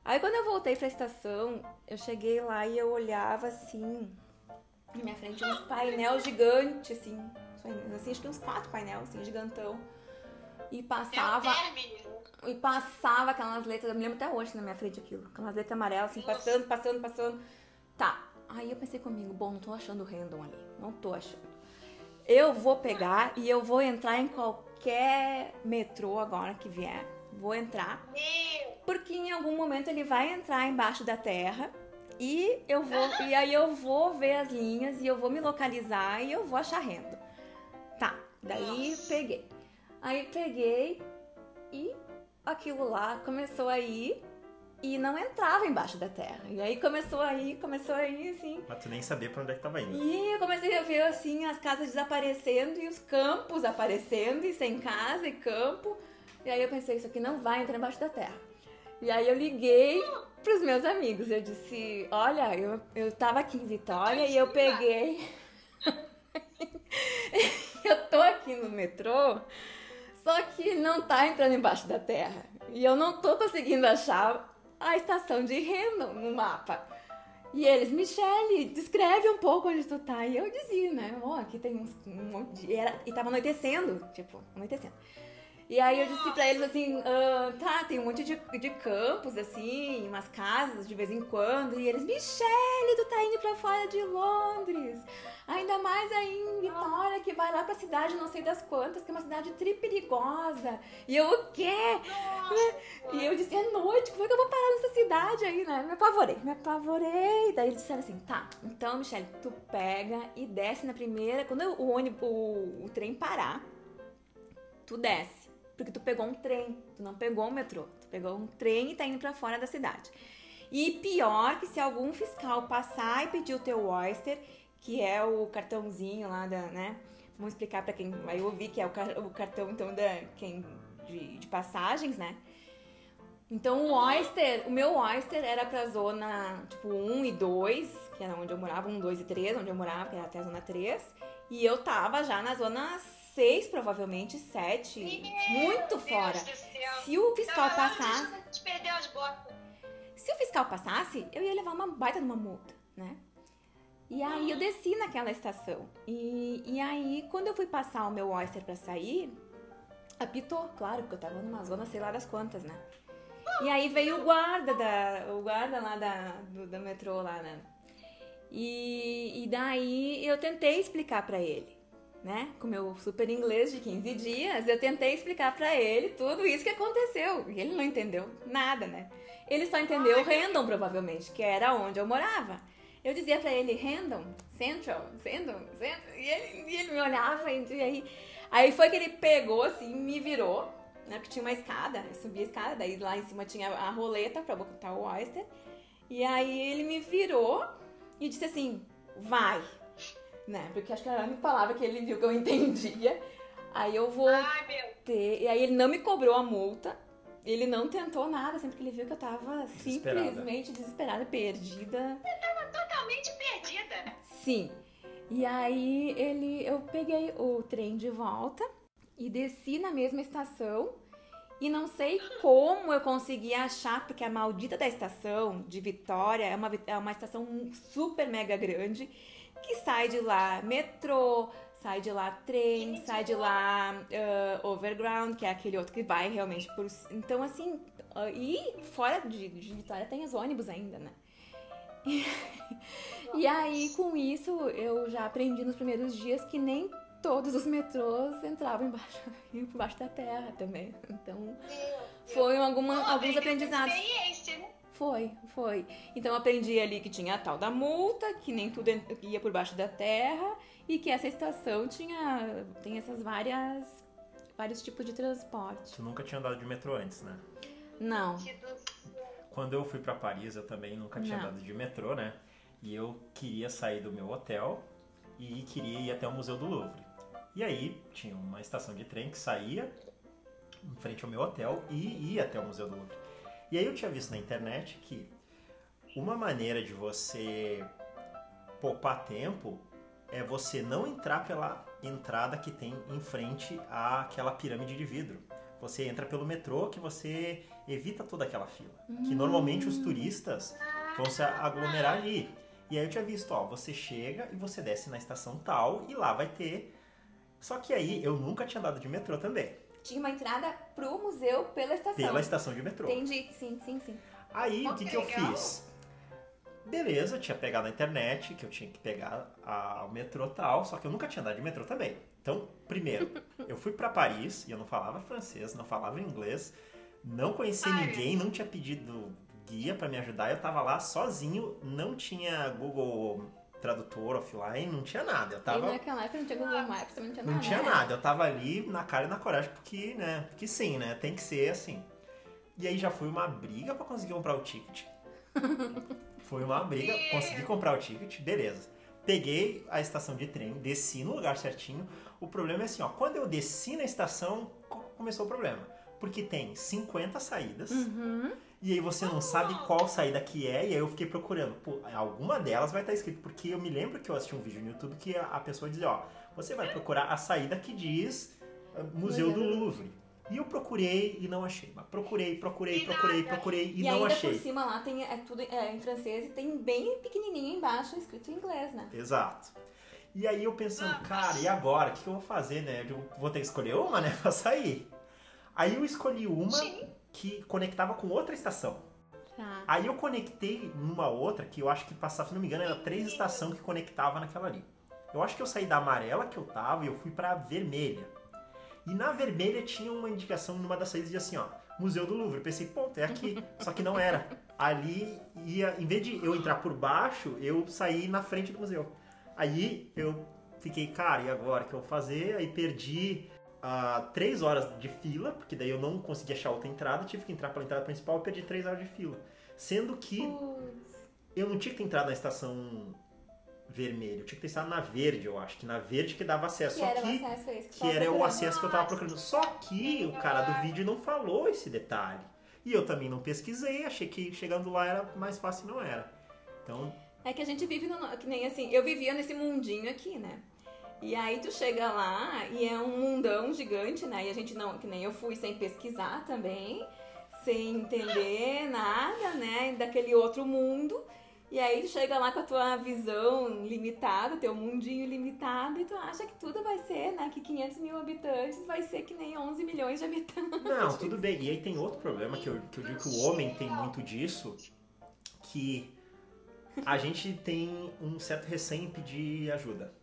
Aí quando eu voltei pra estação, eu cheguei lá e eu olhava assim, na minha frente uns painel gigante, assim, assim, acho que uns quatro painéis, assim, gigantão. E passava, e passava aquelas letras, eu me lembro até hoje na minha frente aquilo, aquelas letras amarelas, assim, passando, passando, passando. Tá. Aí eu pensei comigo, bom, não tô achando o random ali. Não tô achando. Eu vou pegar e eu vou entrar em qualquer metrô agora que vier. Vou entrar. Meu, Porque em algum momento ele vai entrar embaixo da terra e eu vou. E aí eu vou ver as linhas e eu vou me localizar e eu vou achar renda. Tá. Daí Nossa. peguei. Aí peguei e aquilo lá começou a ir e não entrava embaixo da terra. E aí começou a ir, começou a ir assim. Mas tu nem sabia pra onde é que tava indo. E eu comecei a ver assim as casas desaparecendo e os campos aparecendo e sem casa e campo. E aí eu pensei, isso aqui não vai entrar embaixo da terra. E aí eu liguei pros meus amigos. Eu disse, olha, eu, eu tava aqui em Vitória e eu peguei. eu tô aqui no metrô, só que não tá entrando embaixo da terra. E eu não tô conseguindo achar a estação de Reno no mapa. E eles, Michele, descreve um pouco onde tu tá. E eu dizia, né? Ó, aqui tem uns, um monte de... Era, e tava anoitecendo, tipo, anoitecendo. E aí eu disse pra eles assim, "Ah, tá, tem um monte de, de campos, assim, umas casas de vez em quando. E eles, Michele, tu tá indo pra fora de Londres. Ainda mais aí em Vitória, que vai lá pra cidade não sei das quantas, que é uma cidade triperigosa. E eu, o quê? E eu disse, é noite, como é que eu vou parar nessa cidade aí, né? Me apavorei, me apavorei. Daí eles disseram assim, tá, então, Michelle, tu pega e desce na primeira. Quando o ônibus, o, o trem parar, tu desce. Porque tu pegou um trem, tu não pegou um metrô. Tu pegou um trem e tá indo pra fora da cidade. E pior que se algum fiscal passar e pedir o teu Oyster, que é o cartãozinho lá da, né? Vamos explicar pra quem vai ouvir, que é o, o cartão, então, da, quem, de, de passagens, né? Então o Oyster, o meu Oyster era pra zona tipo 1 e 2, que era onde eu morava, 1, 2 e 3, onde eu morava, que era até a zona 3. E eu tava já na zona 6, provavelmente 7, muito Deus fora. do céu. Se o fiscal passasse, de se o fiscal passasse, eu ia levar uma baita numa multa, né? E aí eu desci naquela estação. E, e aí, quando eu fui passar o meu Oyster pra sair, apitou, claro, porque eu tava numa zona sei lá das quantas, né? E aí veio o guarda da. O guarda lá da, do, da metrô lá, né? E, e daí eu tentei explicar pra ele, né? Com meu super inglês de 15 dias, eu tentei explicar pra ele tudo isso que aconteceu. E ele não entendeu nada, né? Ele só entendeu o Random, provavelmente, que era onde eu morava. Eu dizia pra ele, Random, Central, Central, Central. E ele, e ele me olhava e aí. Aí foi que ele pegou assim, me virou, né? Porque tinha uma escada, eu subi a escada, daí lá em cima tinha a roleta pra botar o oyster. E aí ele me virou e disse assim, vai. Né? Porque acho que era a única palavra que ele viu que eu entendia. Aí eu vou Ai, meu. ter. E aí ele não me cobrou a multa. Ele não tentou nada, sempre que ele viu que eu tava Desesperada. simplesmente desesperada, perdida. Totalmente perdida. Sim. E aí ele, eu peguei o trem de volta e desci na mesma estação. E não sei como eu consegui achar, porque a maldita da estação de Vitória é uma, é uma estação super mega grande, que sai de lá metrô, sai de lá trem, sai de lá ah, overground, que é aquele outro que vai realmente por. Então, assim, ah, e fora de, de Vitória tem os ônibus ainda, né? E aí, com isso, eu já aprendi nos primeiros dias que nem todos os metrôs entravam embaixo, embaixo da terra também. Então, foi alguma, Pô, alguns aprendizados. Né? Foi, foi. Então, eu aprendi ali que tinha a tal da multa, que nem tudo ia por baixo da terra e que essa estação tinha tem essas várias vários tipos de transporte. Tu nunca tinha andado de metrô antes, né? Não. Quando eu fui pra Paris, eu também nunca tinha Não. andado de metrô, né? E eu queria sair do meu hotel e queria ir até o Museu do Louvre. E aí tinha uma estação de trem que saía em frente ao meu hotel e ia até o Museu do Louvre. E aí eu tinha visto na internet que uma maneira de você poupar tempo é você não entrar pela entrada que tem em frente àquela pirâmide de vidro. Você entra pelo metrô que você evita toda aquela fila. Que normalmente os turistas vão se aglomerar ali. E aí eu tinha visto, ó, você chega e você desce na estação tal e lá vai ter. Só que aí eu nunca tinha andado de metrô também. Tinha uma entrada pro museu pela estação. Pela estação de metrô. Entendi, sim, sim, sim. Aí o que, que eu legal. fiz? Beleza, eu tinha pegado na internet que eu tinha que pegar a- o metrô tal, só que eu nunca tinha andado de metrô também. Então, primeiro, eu fui pra Paris e eu não falava francês, não falava inglês, não conhecia Ai, ninguém, não tinha pedido guia pra me ajudar, eu tava lá sozinho, não tinha Google Tradutor offline, não tinha nada. Eu E tava naquela época não tinha Google Maps, também não tinha não nada. tinha né? nada, eu tava ali na cara e na coragem, porque, né? Porque sim, né? Tem que ser assim. E aí já foi uma briga pra conseguir comprar o ticket. Foi uma briga, consegui comprar o ticket, beleza. Peguei a estação de trem, desci no lugar certinho. O problema é assim, ó, quando eu desci na estação, co- começou o problema. Porque tem 50 saídas, Uhum. E aí você não sabe qual saída que é, e aí eu fiquei procurando. Pô, alguma delas vai estar escrito, porque eu me lembro que eu assisti um vídeo no YouTube que a, pessoa dizia, ó, você vai procurar a saída que diz uh, Museu do Louvre. E eu procurei e não achei. Mas procurei, procurei, E procurei, procurei e, E, não ainda achei. por cima lá tem é tudo é, em francês e tem bem pequenininho embaixo escrito em inglês, né? Exato. E aí eu pensando, Ah, cara, e agora? O que eu vou fazer, né? Eu vou ter que escolher uma, né? Pra sair. Aí eu escolhi uma Sim. Que conectava com outra estação. Tá. Aí eu conectei numa outra que eu acho que passava, se não me engano, era três estações que conectava naquela ali. Eu acho que eu saí da amarela que eu tava e eu fui pra vermelha. E na vermelha tinha uma indicação numa das saídas de assim, ó, Museu do Louvre. Eu pensei, ponto, é aqui. Só que não era. Ali ia, em vez de eu entrar por baixo, eu saí na frente do museu. Aí eu fiquei, cara, e agora o que eu vou fazer? Aí perdi ah, três horas de fila, porque daí eu não consegui achar outra entrada, tive que entrar pela entrada principal e perdi três horas de fila. Sendo que Putz. eu não tinha que ter entrado na estação vermelha, eu tinha que ter estado na verde, eu acho, que na verde que dava acesso. Que Só era o que, acesso a esse que, que era o acesso que eu tava procurando. Só que o cara do vídeo não falou esse detalhe. E eu também não pesquisei, achei que chegando lá era mais fácil não era. Então, É que a gente vive no. Que nem assim, eu vivia nesse mundinho aqui, né? E aí tu chega lá e é um mundão gigante, né? E a gente não. Que nem eu fui sem pesquisar também, sem entender nada, né? Daquele outro mundo. E aí tu chega lá com a tua visão limitada, teu mundinho limitado, e tu acha que tudo vai ser, né? Que 500 mil habitantes vai ser que nem 11 milhões de habitantes. Não, tudo bem. E aí tem outro problema que eu, que eu digo que o homem tem muito disso, que a gente tem um certo em pedir ajuda.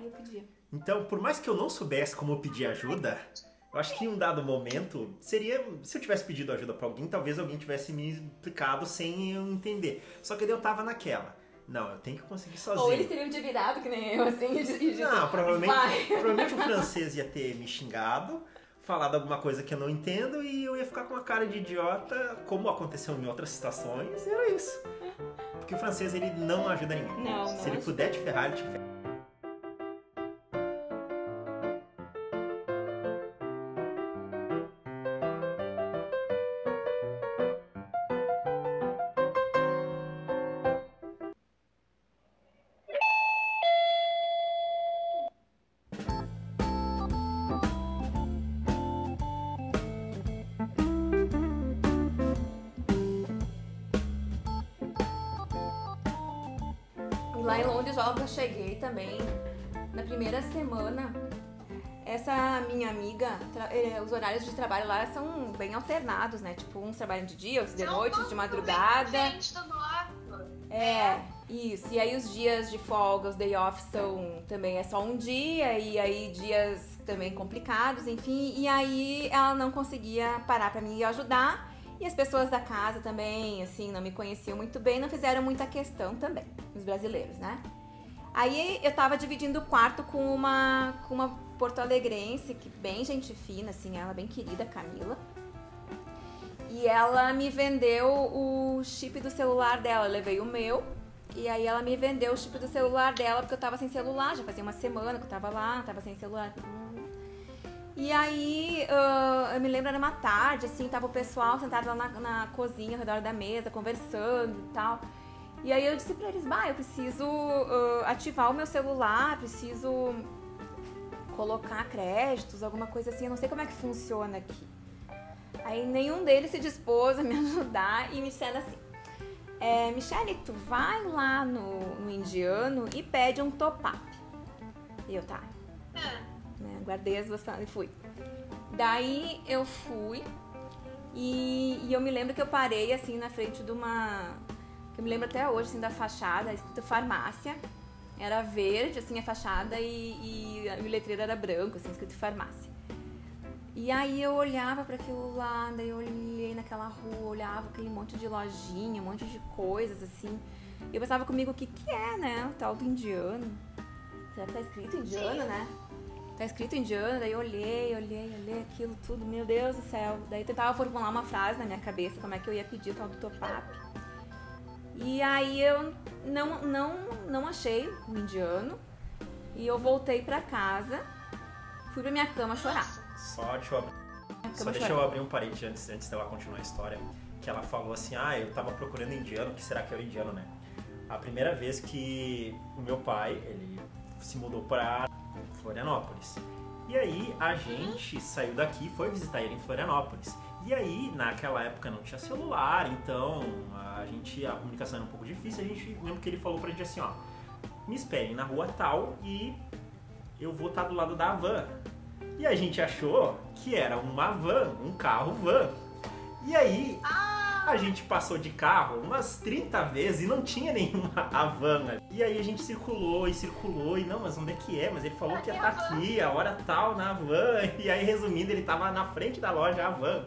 Aí eu pedia. Então, por mais que eu não soubesse como pedir ajuda, eu acho que em um dado momento seria. Se eu tivesse pedido ajuda pra alguém, talvez alguém tivesse me explicado sem eu entender. Só que daí eu tava naquela. Não, eu tenho que conseguir Ou eles sozinho. teriam te virado, que nem eu, assim, e de- Não, provavelmente, Vai. provavelmente o francês ia ter me xingado, falado alguma coisa que eu não entendo e eu ia ficar com uma cara de idiota, como aconteceu em outras situações, e era isso. Porque o francês, ele não ajuda ninguém. Não, Se não ele ajuda. puder te ferrar, ele te ferra. Trabalho lá são bem alternados, né? Tipo, uns trabalham de dia, outros de noite, de madrugada. do. É, isso. E aí os dias de folga, os day off são também é só um dia, e aí dias também complicados, enfim. E aí ela não conseguia parar pra me ajudar. E as pessoas da casa também, assim, não me conheciam muito bem, não fizeram muita questão também, os brasileiros, né? Aí eu tava dividindo o quarto com uma, com uma porto-alegrense, que bem gente fina, assim, ela bem querida, Camila. E ela me vendeu o chip do celular dela. Eu levei o meu. E aí ela me vendeu o chip do celular dela, porque eu tava sem celular. Já fazia uma semana que eu tava lá, tava sem celular. E aí, ah, eu me lembro, era uma tarde, assim, tava o pessoal sentado lá na, na cozinha, ao redor da mesa, conversando e tal. E aí eu disse pra eles, bah, eu preciso ah, ativar o meu celular, preciso colocar créditos, alguma coisa assim. Eu não sei como é que funciona aqui. Aí nenhum deles se dispôs a me ajudar e me disseram assim: é, Michele, tu vai lá no, no indiano e pede um top-up. E eu, tá. Ah, Né, guardei as duas e fui. Daí eu fui e, e eu me lembro que eu parei assim na frente de uma. Que eu me lembro até hoje, assim, da fachada, escrito farmácia. Era verde, assim, a fachada e, e o letreiro era branco, assim, escrito farmácia. E aí eu olhava para aquilo lá, daí eu olhei naquela rua, olhava aquele monte de lojinha, um monte de coisas assim. E eu pensava comigo, o que que é, né? O tal do indiano. Será que tá escrito indiano, né? Tá escrito indiano, daí eu olhei, olhei, olhei aquilo tudo, meu Deus do céu. Daí eu tentava formular uma frase na minha cabeça, como é que eu ia pedir o tal do top-up. E aí eu não, não, não achei o indiano. E eu voltei pra casa, fui pra minha cama chorar. Só deixa eu abrir, só deixa eu abrir um parênteses antes, antes dela continuar a história. Que ela falou assim, ah, eu tava procurando indiano, que será que é o indiano, né? A primeira vez que o meu pai, ele se mudou pra Florianópolis. E aí a gente saiu daqui e foi visitar ele em Florianópolis. E aí, naquela época não tinha celular, então a gente, a comunicação era um pouco difícil, a gente lembra que ele falou pra gente assim, ó, me esperem na rua tal e eu vou estar do lado da van. E a gente achou que era uma van, um carro van. E aí a gente passou de carro umas 30 vezes e não tinha nenhuma a van ali. E aí a gente circulou e circulou e não, mas onde é que é? Mas ele falou que ia estar aqui, a hora tal, na van. E aí, resumindo, ele tava na frente da loja, a van,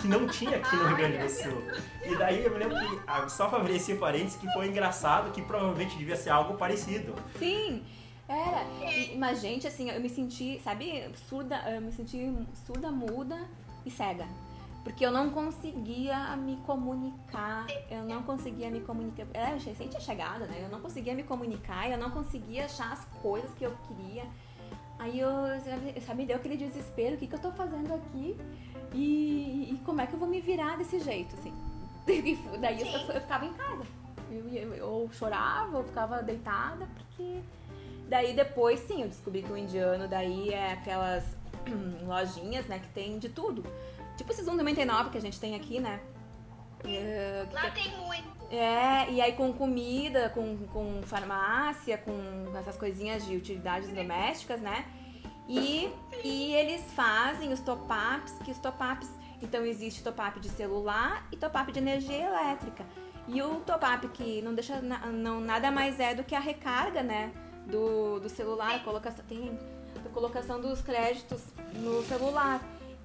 que não tinha aqui no Rio Grande do Sul. E daí eu me lembro que, ah, só pra abrir esse parênteses, que foi engraçado, que provavelmente devia ser algo parecido. Sim, era. E- mas, gente, assim, eu me senti, sabe, surda, eu me senti surda, muda e cega. Porque eu não conseguia me comunicar, eu não conseguia me comunicar. Era recente a chegada, né? Eu não conseguia me comunicar, eu não conseguia achar as coisas que eu queria. Aí eu, sabe, sabe, deu aquele desespero, o que, que eu tô fazendo aqui? E, e como é que eu vou me virar desse jeito, assim? E daí eu, eu ficava em casa. Eu, eu, eu chorava, eu ficava deitada, porque Daí depois, sim, eu descobri que o indiano daí é aquelas lojinhas, né, que tem de tudo. Tipo esses 1,99 que a gente tem aqui, né? É, Lá tem muito. é, e aí com comida, com, com farmácia, com essas coisinhas de utilidades domésticas, né? E, e eles fazem os top-ups, que os top-ups... Então existe top-up de celular e top-up de energia elétrica. E o top-up que não deixa na- não, nada mais é do que a recarga, né? Do, do celular, a colocação, tem a colocação dos créditos no celular.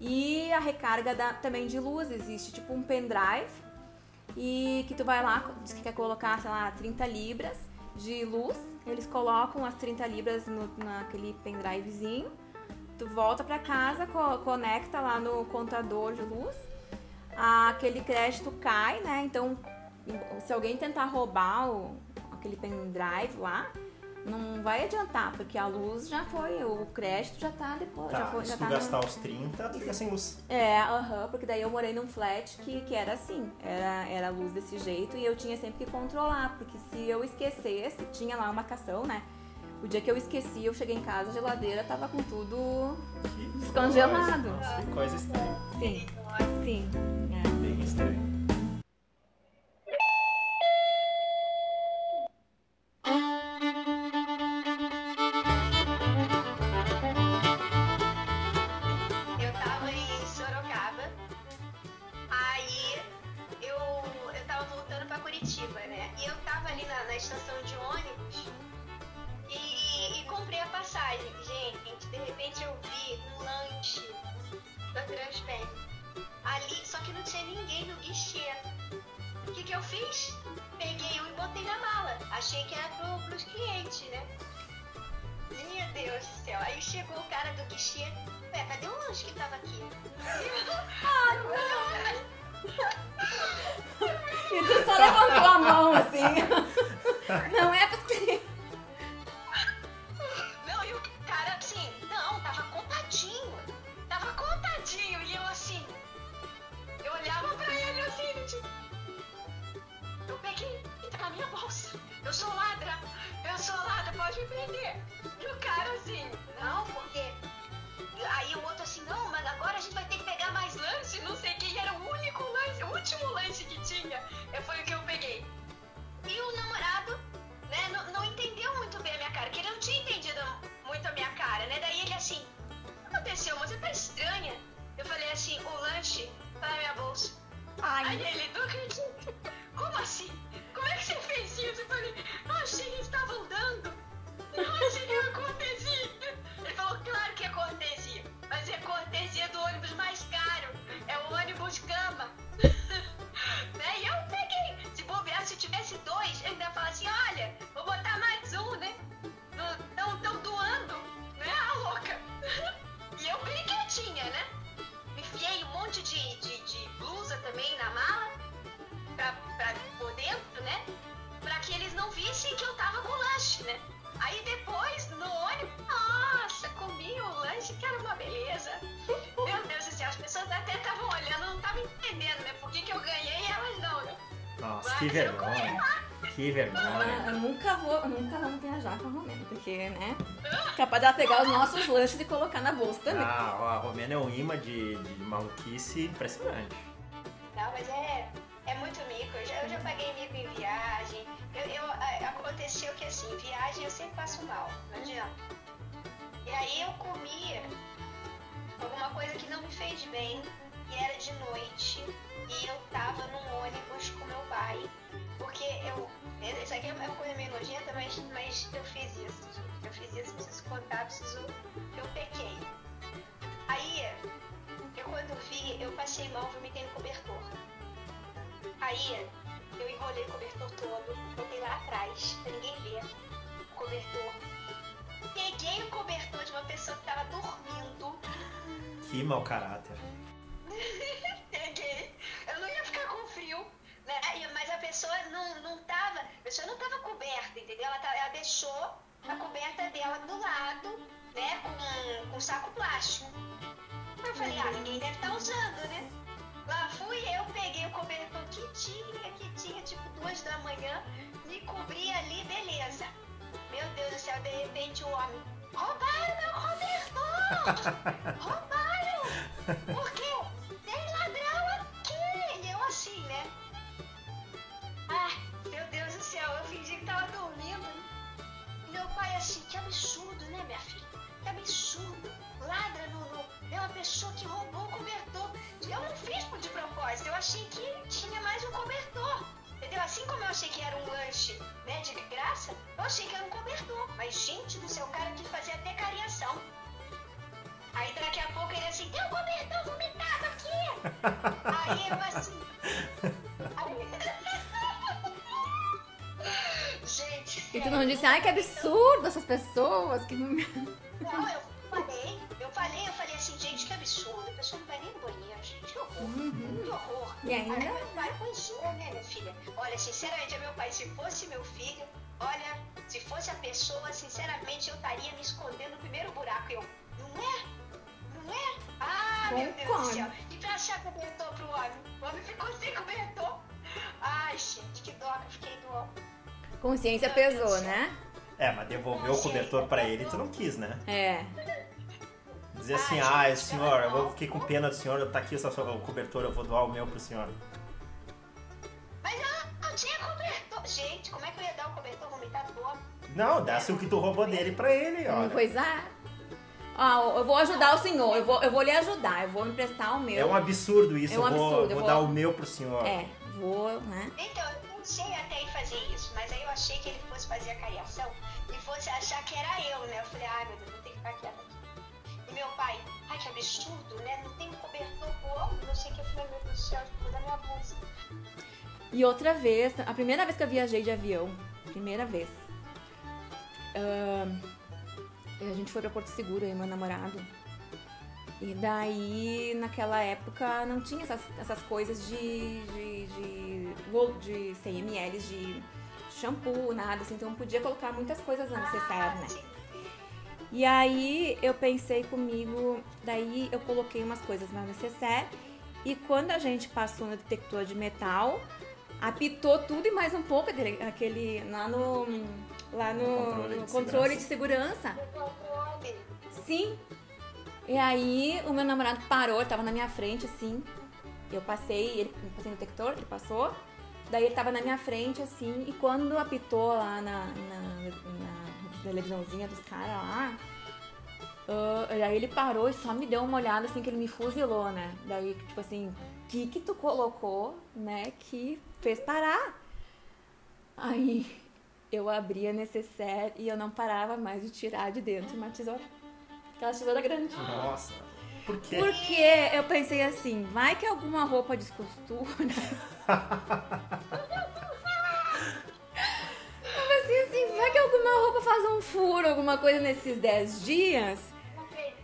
E a recarga da, também de luz, existe tipo um pendrive e que tu vai lá, diz que quer colocar, sei lá, 30 libras de luz. Eles colocam as 30 libras no, naquele pendrivezinho. Tu volta pra casa, co- conecta lá no contador de luz. Aquele crédito cai, né? Então, se alguém tentar roubar o, aquele pendrive lá, não vai adiantar, porque a luz já foi, o crédito já tá depois. já Tá, foi, se já tu tá no- gastar os 30, tu fica sem luz. é, aham, porque daí eu morei num flat que, que era assim, era, era luz desse jeito e eu tinha sempre que controlar, porque se eu esquecesse, tinha lá uma marcação, né? O dia que eu esqueci, eu cheguei em casa, a geladeira tava com tudo. Que Descongelado. coisa, nossa, Que coisa estranha. Sim, sim. É. Bem estranho. Que Ah, vergonha. eu nunca vou, nunca vamos viajar com a Romena, porque, né? Capaz dela pegar os nossos lanches e colocar na bolsa também. Ah, ó, a Romena é um imã de, de maluquice impressionante. Não, mas é, é muito mico. Eu já, eu já paguei mico em viagem. Eu, eu- aconteceu que assim, viagem eu sempre passo mal, não adianta. E aí eu comia alguma coisa que não me fez bem e era de noite e eu tava num ônibus com meu pai. Porque eu. Isso aqui é uma coisa meio nojenta, mas, mas eu fiz isso. Eu fiz isso, preciso contar, preciso. Eu pequei. Aí, eu quando vi, eu passei mal, vomitei no cobertor. Aí, eu enrolei o cobertor todo, botei lá atrás, pra ninguém ver o cobertor. Peguei o cobertor de uma pessoa que tava dormindo. Que mau caráter. Pessoa não, não tava. A pessoa não tava coberta, entendeu? Ela, tá- ela deixou a coberta dela do lado, né? Com, com saco plástico. Eu falei, ah, ninguém deve estar usando, né? Lá fui eu, peguei o cobertor que tinha, que tinha, tipo duas da manhã, me cobri ali, beleza. Meu Deus do céu, de repente o homem, roubaram meu cobertor! roubaram! Por quê? Assim, que absurdo, né, minha filha? Que absurdo. Ladra no, no... É uma pessoa que roubou o cobertor. E eu não fiz de propósito, eu achei que tinha mais um cobertor. Entendeu? Assim como eu achei que era um lanche, né, de graça, eu achei que era um cobertor. Mas, gente do céu, o cara quis fazer até cariação. Aí daqui a pouco ele assim, tem um cobertor vomitado aqui! Aí eu assim. Aí... E tu não disse, ai que absurdo essas pessoas que não eu falei, eu falei, eu falei assim, gente, que absurdo. A pessoa não vai nem no banheiro, gente. Que horror. Que horror. E ainda? Aí meu pai, é, né, minha filha? Olha, sinceramente, meu pai, se fosse meu filho, olha, se fosse a pessoa, sinceramente, eu estaria me escondendo no primeiro buraco. Eu, não é? Não é? Ah, meu Deus do Concordo. céu. E pra achar cobertor pro homem? O homem ficou sem cobertor. Ai, gente, que dó fiquei dó. Consciência pesou, né? É, mas devolver o cobertor pra ele, tu não quis, né? É. Dizer assim, Ai, ah, senhor, eu vou- fiquei com pena do senhor, tá aqui o cobertor, eu vou doar o meu pro senhor. Mas eu não tinha cobertor. Gente, como é que eu ia dar o cobertor vomitado homem? Não, dá-se o que tu roubou dele pra ele, Vamos olha. coisar. Ó, eu vou ajudar o senhor, eu vou, eu vou lhe ajudar, eu vou emprestar o meu. É um absurdo isso, É um eu vou, absurdo, eu vou vou- dar o meu pro senhor. É, vou, né? Então, eu pensei até em fazer isso, mas aí eu achei que ele fosse fazer a cariação e fosse achar que era eu, né? Eu falei, ai meu Deus, vou ter que ficar quieta aqui. E meu pai, ai que absurdo, né? Não tem cobertor pro não sei o que. Eu falei, meu Deus do céu, eu da minha bolsa. E outra vez, a primeira vez que eu viajei de avião, primeira vez, ahn, a gente foi pra Porto Seguro, eu e meu namorado. E daí, naquela época, não tinha essas, essas coisas de, de, de, de 100 ml de shampoo, nada assim. Então, podia colocar muitas coisas no necessário, né? E aí eu pensei comigo, daí eu coloquei umas coisas na necessaire e quando a gente passou no detector de metal, apitou tudo e mais um pouco aquele- aquele lá no lá no, controle de no controle de segurança. O controle. Sim. E aí o meu namorado parou, ele tava na minha frente assim. Eu passei, ele passei no detector, ele passou. Daí ele tava na minha frente assim, e quando apitou lá na, na, na televisãozinha dos caras lá, ah, aí ele parou e só me deu uma olhada assim que ele me fuzilou, né? Daí, tipo assim, que que tu colocou, né, que fez parar? Aí eu abri a necessaire e eu não parava mais de tirar de dentro uma tesoura. Aquela tesoura grande. Nossa, por quê? Porque eu pensei assim, vai que alguma roupa descostura. Eu pensei assim, vai que alguma roupa faz um furo, alguma coisa nesses 10 dias.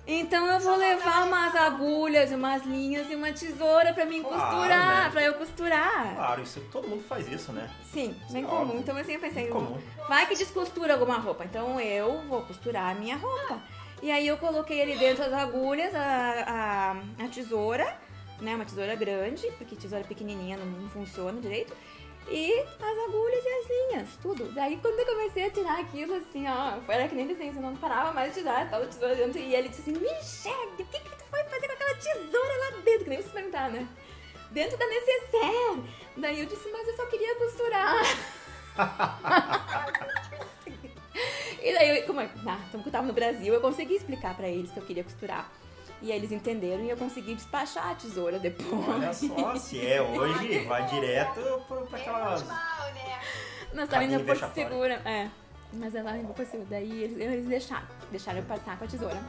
Então eu vou levar umas agulhas, umas linhas e uma tesoura pra mim Claro, costurar, né? pra eu costurar. Claro, isso todo mundo faz isso, né? Sim, bem é comum. óbvio. Então assim eu pensei, Comum. vai que descostura alguma roupa. Então eu vou costurar a minha roupa. E aí eu coloquei ali dentro as agulhas, a, a, a tesoura, né? Uma tesoura grande, porque tesoura pequenininha não, funciona direito. E as agulhas e as linhas, tudo. Daí quando eu comecei a tirar aquilo, assim, ó, era que nem desenho, eu não parava mais de tirar toda a tesoura dentro. E ele disse assim, Michelle, o que, que tu foi fazer com aquela tesoura lá dentro? Que nem você perguntar, né? Dentro da necessaire. Daí eu disse, mas eu só queria costurar. E daí, eu, como eu, ah, como eu tava no Brasil, eu consegui explicar pra eles que eu queria costurar. E aí eles entenderam e eu consegui despachar a tesoura depois. Olha só, se é hoje, vai direto pra, aquelas. mal, né? Nós tava indo vexatória. Segura. É. Mas ela Porto Segura. Daí eles, eles deixaram. Deixaram eu passar com a tesoura.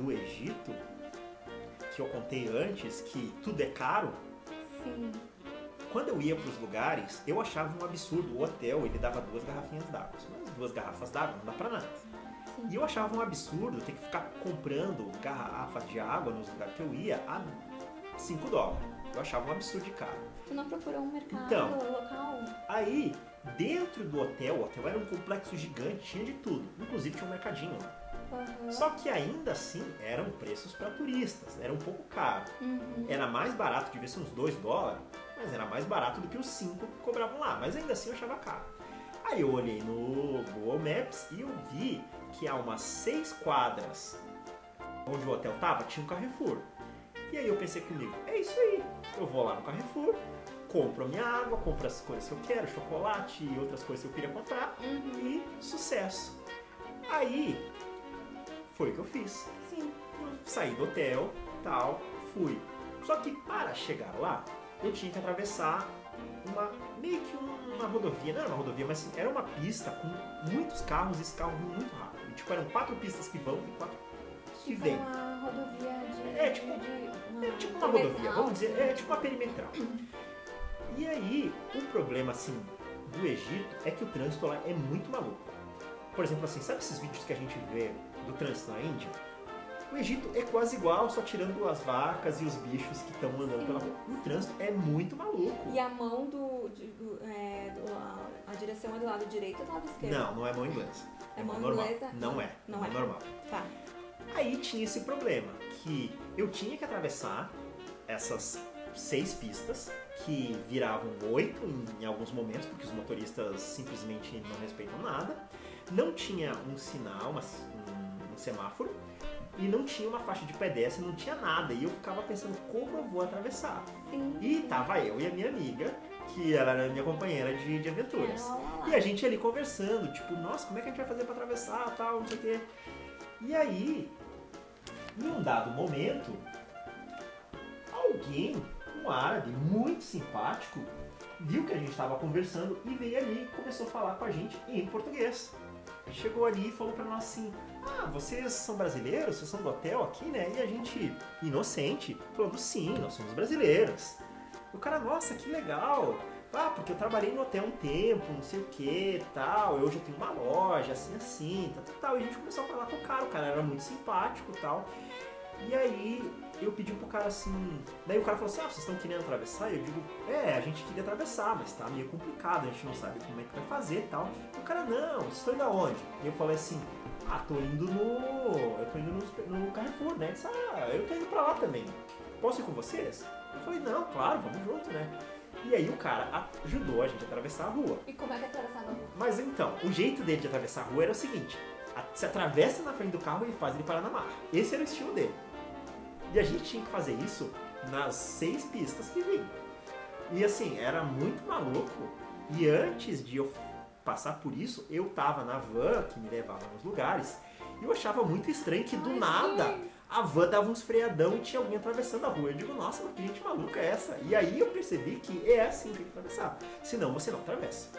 Do Egito, que eu contei antes, que tudo é caro, Sim. quando eu ia pros lugares, eu achava um absurdo. O hotel, ele dava duas garrafinhas d'água. Mas duas garrafas d'água não dá pra nada. Sim. E eu achava um absurdo ter que ficar comprando garrafas de água nos lugares que eu ia a 5 dólares. Eu achava um absurdo de caro. Tu não procurou um mercado Então. local? Aí, dentro do hotel, o hotel era um complexo gigante, tinha de tudo. Inclusive tinha um mercadinho lá. Aham. Só que ainda assim eram preços para turistas, era um pouco caro. Uhum. Era mais barato, devia ser uns 2 dólares, mas era mais barato do que os 5 que cobravam lá. Mas ainda assim eu achava caro. Aí eu olhei no Google Maps e eu vi que há umas 6 quadras onde o hotel tava, tinha um Carrefour. E aí eu pensei comigo, é isso aí, eu vou lá no Carrefour, compro a minha água, compro as coisas que eu quero, chocolate e outras coisas que eu queria comprar Uhum. e sucesso. Aí foi o que eu fiz. Sim. Eu saí do hotel, tal, fui. Só que para chegar lá, eu tinha que atravessar uma meio que uma rodovia, não era uma rodovia, mas assim, era uma pista com muitos carros e esse carro vinha muito rápido. Tipo, eram quatro pistas que vão e quatro que Tipo vêm. uma rodovia de. É, tipo- de, É tipo uma rodovia, vamos dizer, assim. é tipo uma perimetral. E aí, o problema, assim, do Egito é que o trânsito lá é muito maluco. Por exemplo, assim, sabe esses vídeos que a gente vê do trânsito na Índia? O Egito é quase igual, só tirando as vacas e os bichos que estão andando pela rua. O trânsito é muito maluco. E a mão do. do- é, do- a, a direção é do lado direito ou do lado esquerdo? Não, não é mão inglesa. É mão mão normal. inglesa? Não é. Não mão é. normal. Tá. Aí tinha esse problema, que eu tinha que atravessar essas seis pistas, que viravam oito em, em alguns momentos, porque os motoristas simplesmente não respeitam nada. Não tinha um sinal, um semáforo, e não tinha uma faixa de pedestre, não tinha nada. E eu ficava pensando, como eu vou atravessar? Sim. E tava eu e a minha amiga, que ela era minha companheira de, de aventuras. E a gente ali conversando, tipo, nossa, como é que a gente vai fazer pra atravessar, tal, não sei o quê. E aí, em um dado momento, alguém, um árabe muito simpático, viu que a gente estava conversando e veio ali e começou a falar com a gente em português. Chegou ali e falou pra nós assim: Ah, vocês são brasileiros? Vocês são do hotel aqui, né? E a gente, inocente, falando: Sim, nós somos brasileiros. O cara, nossa, que legal! Ah, porque eu trabalhei no hotel um tempo, não sei o que, tal. Hoje eu tenho uma loja, assim, assim, tal, tal. E a gente começou a falar com o cara. O cara era muito simpático, tal. E aí eu pedi pro cara assim. Daí o cara falou assim: Ah, vocês estão querendo atravessar? E eu digo: É, a gente queria atravessar, mas tá meio complicado, a gente não sabe como é que vai fazer tal. E o cara: Não, vocês estão indo aonde? E eu falei assim: Ah, tô indo no. Eu tô indo no, no Carrefour, né? Disse: Ah, eu tô indo pra lá também. Posso ir com vocês? Eu falei: Não, claro, vamos junto, né? E aí o cara ajudou a gente a atravessar a rua. E como é que atravessava a rua? Mas então, o jeito dele de atravessar a rua era o seguinte: se atravessa na frente do carro e faz ele parar na marra. Esse era o estilo dele. E a gente tinha que fazer isso nas seis pistas que vinham. E assim, era muito maluco. E antes de eu passar por isso, eu tava na van que me levava nos lugares. E eu achava muito estranho que do nada a van dava uns freadão e tinha alguém atravessando a rua. Eu digo, nossa, que gente maluca é essa? E aí eu percebi que é assim que tem que atravessar. Senão você não atravessa.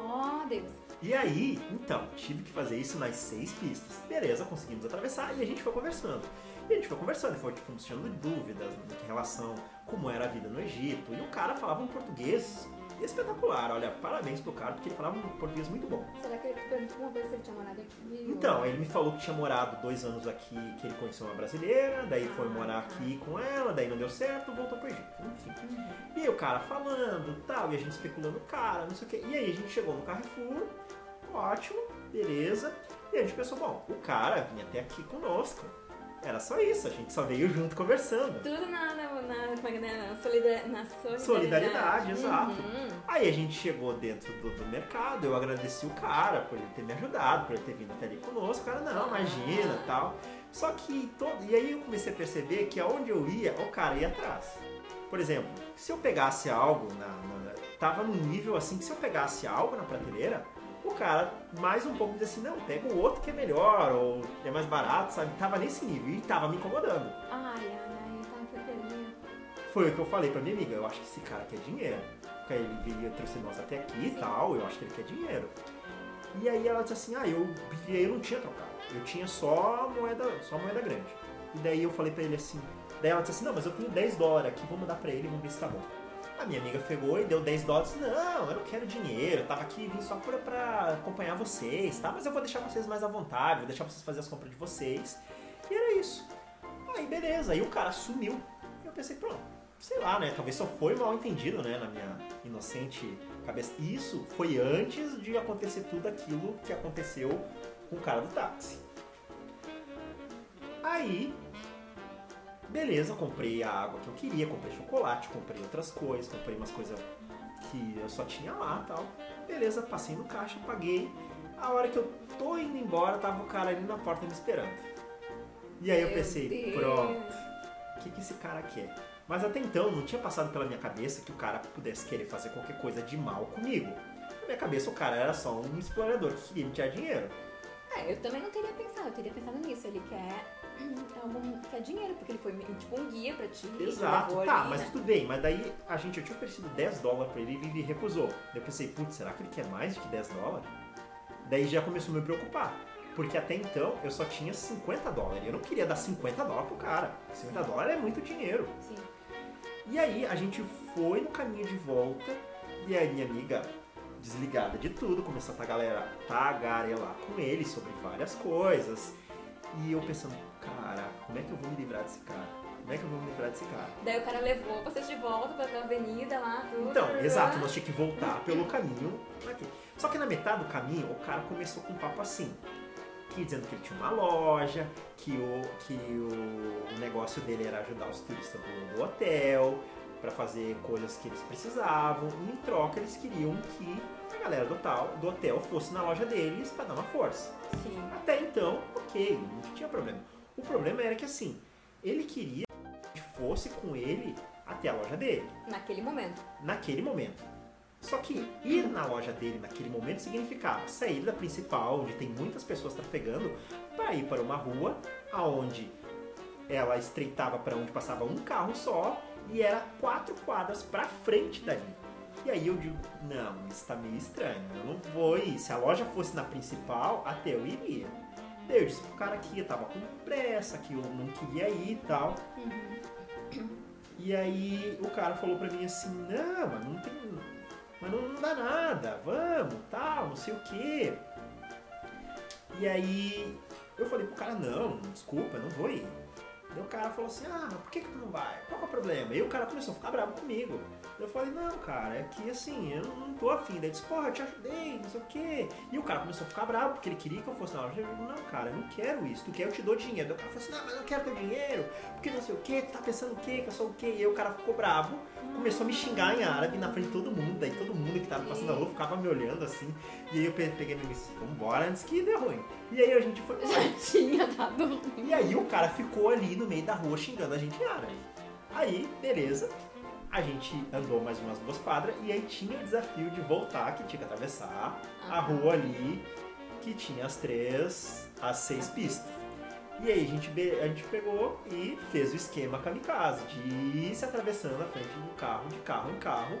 Oh, Deus. E aí, então, tive que fazer isso nas seis pistas. Beleza, conseguimos atravessar e a gente foi conversando. E a gente foi conversando, e foi tipo, tirando dúvidas em relação como era a vida no Egito. E o cara falava um português espetacular. Olha, parabéns pro cara, porque ele falava um português muito bom. Será que ele perguntou uma vez se ele tinha morado aqui? Então, ele me falou que tinha morado dois anos aqui, que ele conheceu uma brasileira, daí foi Ah, morar tá. aqui com ela, daí não deu certo, voltou pro Egito. Enfim. E aí o cara falando tal, e a gente especulando o cara, não sei o quê. E aí a gente chegou no Carrefour, ótimo, beleza. E a gente pensou, bom, o cara vinha até aqui conosco. Era só isso, a gente só veio junto conversando. Tudo na, na, na, é é? na, solida, na solidariedade. Solidariedade, exato. Uhum. Aí a gente chegou dentro do, do mercado, eu agradeci o cara por ele ter me ajudado, por ele ter vindo até ali conosco. O cara, não, imagina Ah. tal. Só que todo. E aí eu comecei a perceber que aonde eu ia, o cara ia atrás. Por exemplo, se eu pegasse algo na, na- Tava num nível assim que se eu pegasse algo na prateleira, o cara mais um pouco dizia assim, não, pega o outro que é melhor, ou é mais barato, sabe? Tava nesse nível e tava me incomodando. Ai, ai, ai, tá foi Foi o que eu falei pra minha amiga, eu acho que esse cara quer dinheiro. Porque ele veio, trouxe nós até aqui e tal, eu acho que ele quer dinheiro. E aí ela disse assim, ah, eu, eu não tinha trocado, eu tinha só moeda, só moeda grande. E daí eu falei pra ele assim, daí ela disse assim, não, mas eu tenho 10 dólares aqui, vou mandar pra ele, vamos ver se tá bom. A minha amiga pegou e deu 10 dólares, não, eu não quero dinheiro, eu tava aqui vim só pra, pra acompanhar vocês, tá? Mas eu vou deixar vocês mais à vontade, vou deixar vocês fazer as compras de vocês. E era isso. Aí beleza, aí o cara sumiu. Eu pensei, pronto, sei lá, né? Talvez só foi mal entendido, né? Na minha inocente cabeça. Isso foi antes de acontecer tudo aquilo que aconteceu com o cara do táxi. Aí, beleza, comprei a água que eu queria, comprei chocolate, comprei outras coisas, comprei umas coisas que eu só tinha lá tal. Beleza, passei no caixa, paguei. A hora que eu tô indo embora, tava o cara ali na porta me esperando. E aí eu pensei, Deus. pronto, o que, que esse cara quer? Mas até então não tinha passado pela minha cabeça que o cara pudesse querer fazer qualquer coisa de mal comigo. Na minha cabeça o cara era só um explorador que queria me tirar dinheiro. É, eu também não teria pensado, eu teria pensado nisso. Ele quer É algum que é dinheiro, porque ele foi tipo um guia pra ti. Exato, tá, ali, mas né? tudo bem, mas daí a gente, eu tinha oferecido 10 dólares pra ele e ele recusou. Daí eu pensei, putz, será que ele quer mais de que 10 dólares? Daí já começou a me preocupar. Porque até então eu só tinha 50 dólares. Eu não queria dar 50 dólares pro cara. 50 dólares é muito dinheiro. Sim. E aí a gente foi no caminho de volta e a minha amiga, desligada de tudo, começou a tagalera- tagarelar com ele sobre várias coisas. E eu pensando, como é que eu vou me livrar desse cara? Como é que eu vou me livrar desse cara? Daí o cara levou vocês de volta pra avenida lá, tudo. Então, exato, nós tínhamos que voltar pelo caminho aqui. Só que na metade do caminho, o cara começou com um papo assim. Que dizendo que ele tinha uma loja, que o, que o negócio dele era ajudar os turistas do, do hotel, para fazer coisas que eles precisavam. E em troca, eles queriam que a galera do, tal, do hotel fosse na loja deles para dar uma força. Sim. Até então, ok, não tinha problema. O problema era que assim, ele queria que fosse com ele até a loja dele Naquele momento. naquele momento. Só que ir na loja dele naquele momento significava sair da principal, onde tem muitas pessoas trafegando, para ir para uma rua aonde ela estreitava para onde passava um carro só e era quatro quadras para frente dali. E aí eu digo, não, isso tá meio estranho, eu não vou ir. Se a loja fosse na principal, até eu iria. Daí eu disse pro cara que eu tava com pressa, que eu não queria ir e tal. E aí o cara falou pra mim assim, não, mas não tem. Mas não, não dá nada, vamos, tal, não sei o quê. E aí eu falei pro cara, não, desculpa, eu não vou ir. Daí o cara falou assim, ah, mas por que, que tu não vai? Qual que é o problema? E o cara começou a ficar bravo comigo. Eu falei, não, cara, é que assim, eu não tô afim. Daí disse, porra, eu te ajudei, não sei o quê. E o cara começou a ficar bravo, porque ele queria que eu fosse na loja. Eu falei, não, cara, eu não quero isso. Tu quer, eu te dou dinheiro. Daí o cara falou assim, não, mas eu não quero teu dinheiro, porque não sei o quê, tu tá pensando o quê, que eu sou o quê. E aí o cara ficou bravo, começou a me xingar em árabe na frente de todo mundo. Daí todo mundo que tava passando na rua ficava me olhando assim. E aí eu pe- peguei e disse, vambora antes que dê ruim. E aí a gente foi. Já tinha dado ruim. E aí o cara ficou ali no meio da rua xingando a gente em árabe. Aí, beleza. A gente andou mais umas duas quadras e aí tinha o desafio de voltar, que tinha que atravessar a rua ali, que tinha as três, as seis pistas. E aí a gente, a gente pegou e fez o esquema kamikaze, de ir se atravessando na frente do carro, de carro em carro,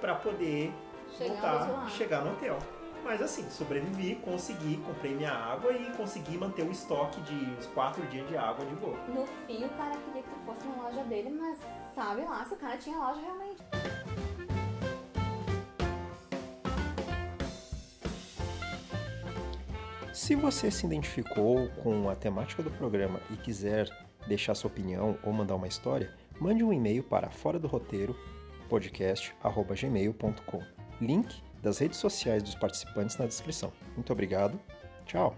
pra poder outro voltar, lado. chegar no hotel. Mas assim, sobrevivi, consegui, comprei minha água e consegui manter o estoque de uns quatro dias de água de boa. No fim, o cara queria que tu fosse na loja dele, mas sabe lá se o cara tinha loja realmente. Se você se identificou com a temática do programa e quiser deixar sua opinião ou mandar uma história, mande um e-mail para fora do roteiro podcast@gmail.com. Link das redes sociais dos participantes na descrição. Muito obrigado. Tchau.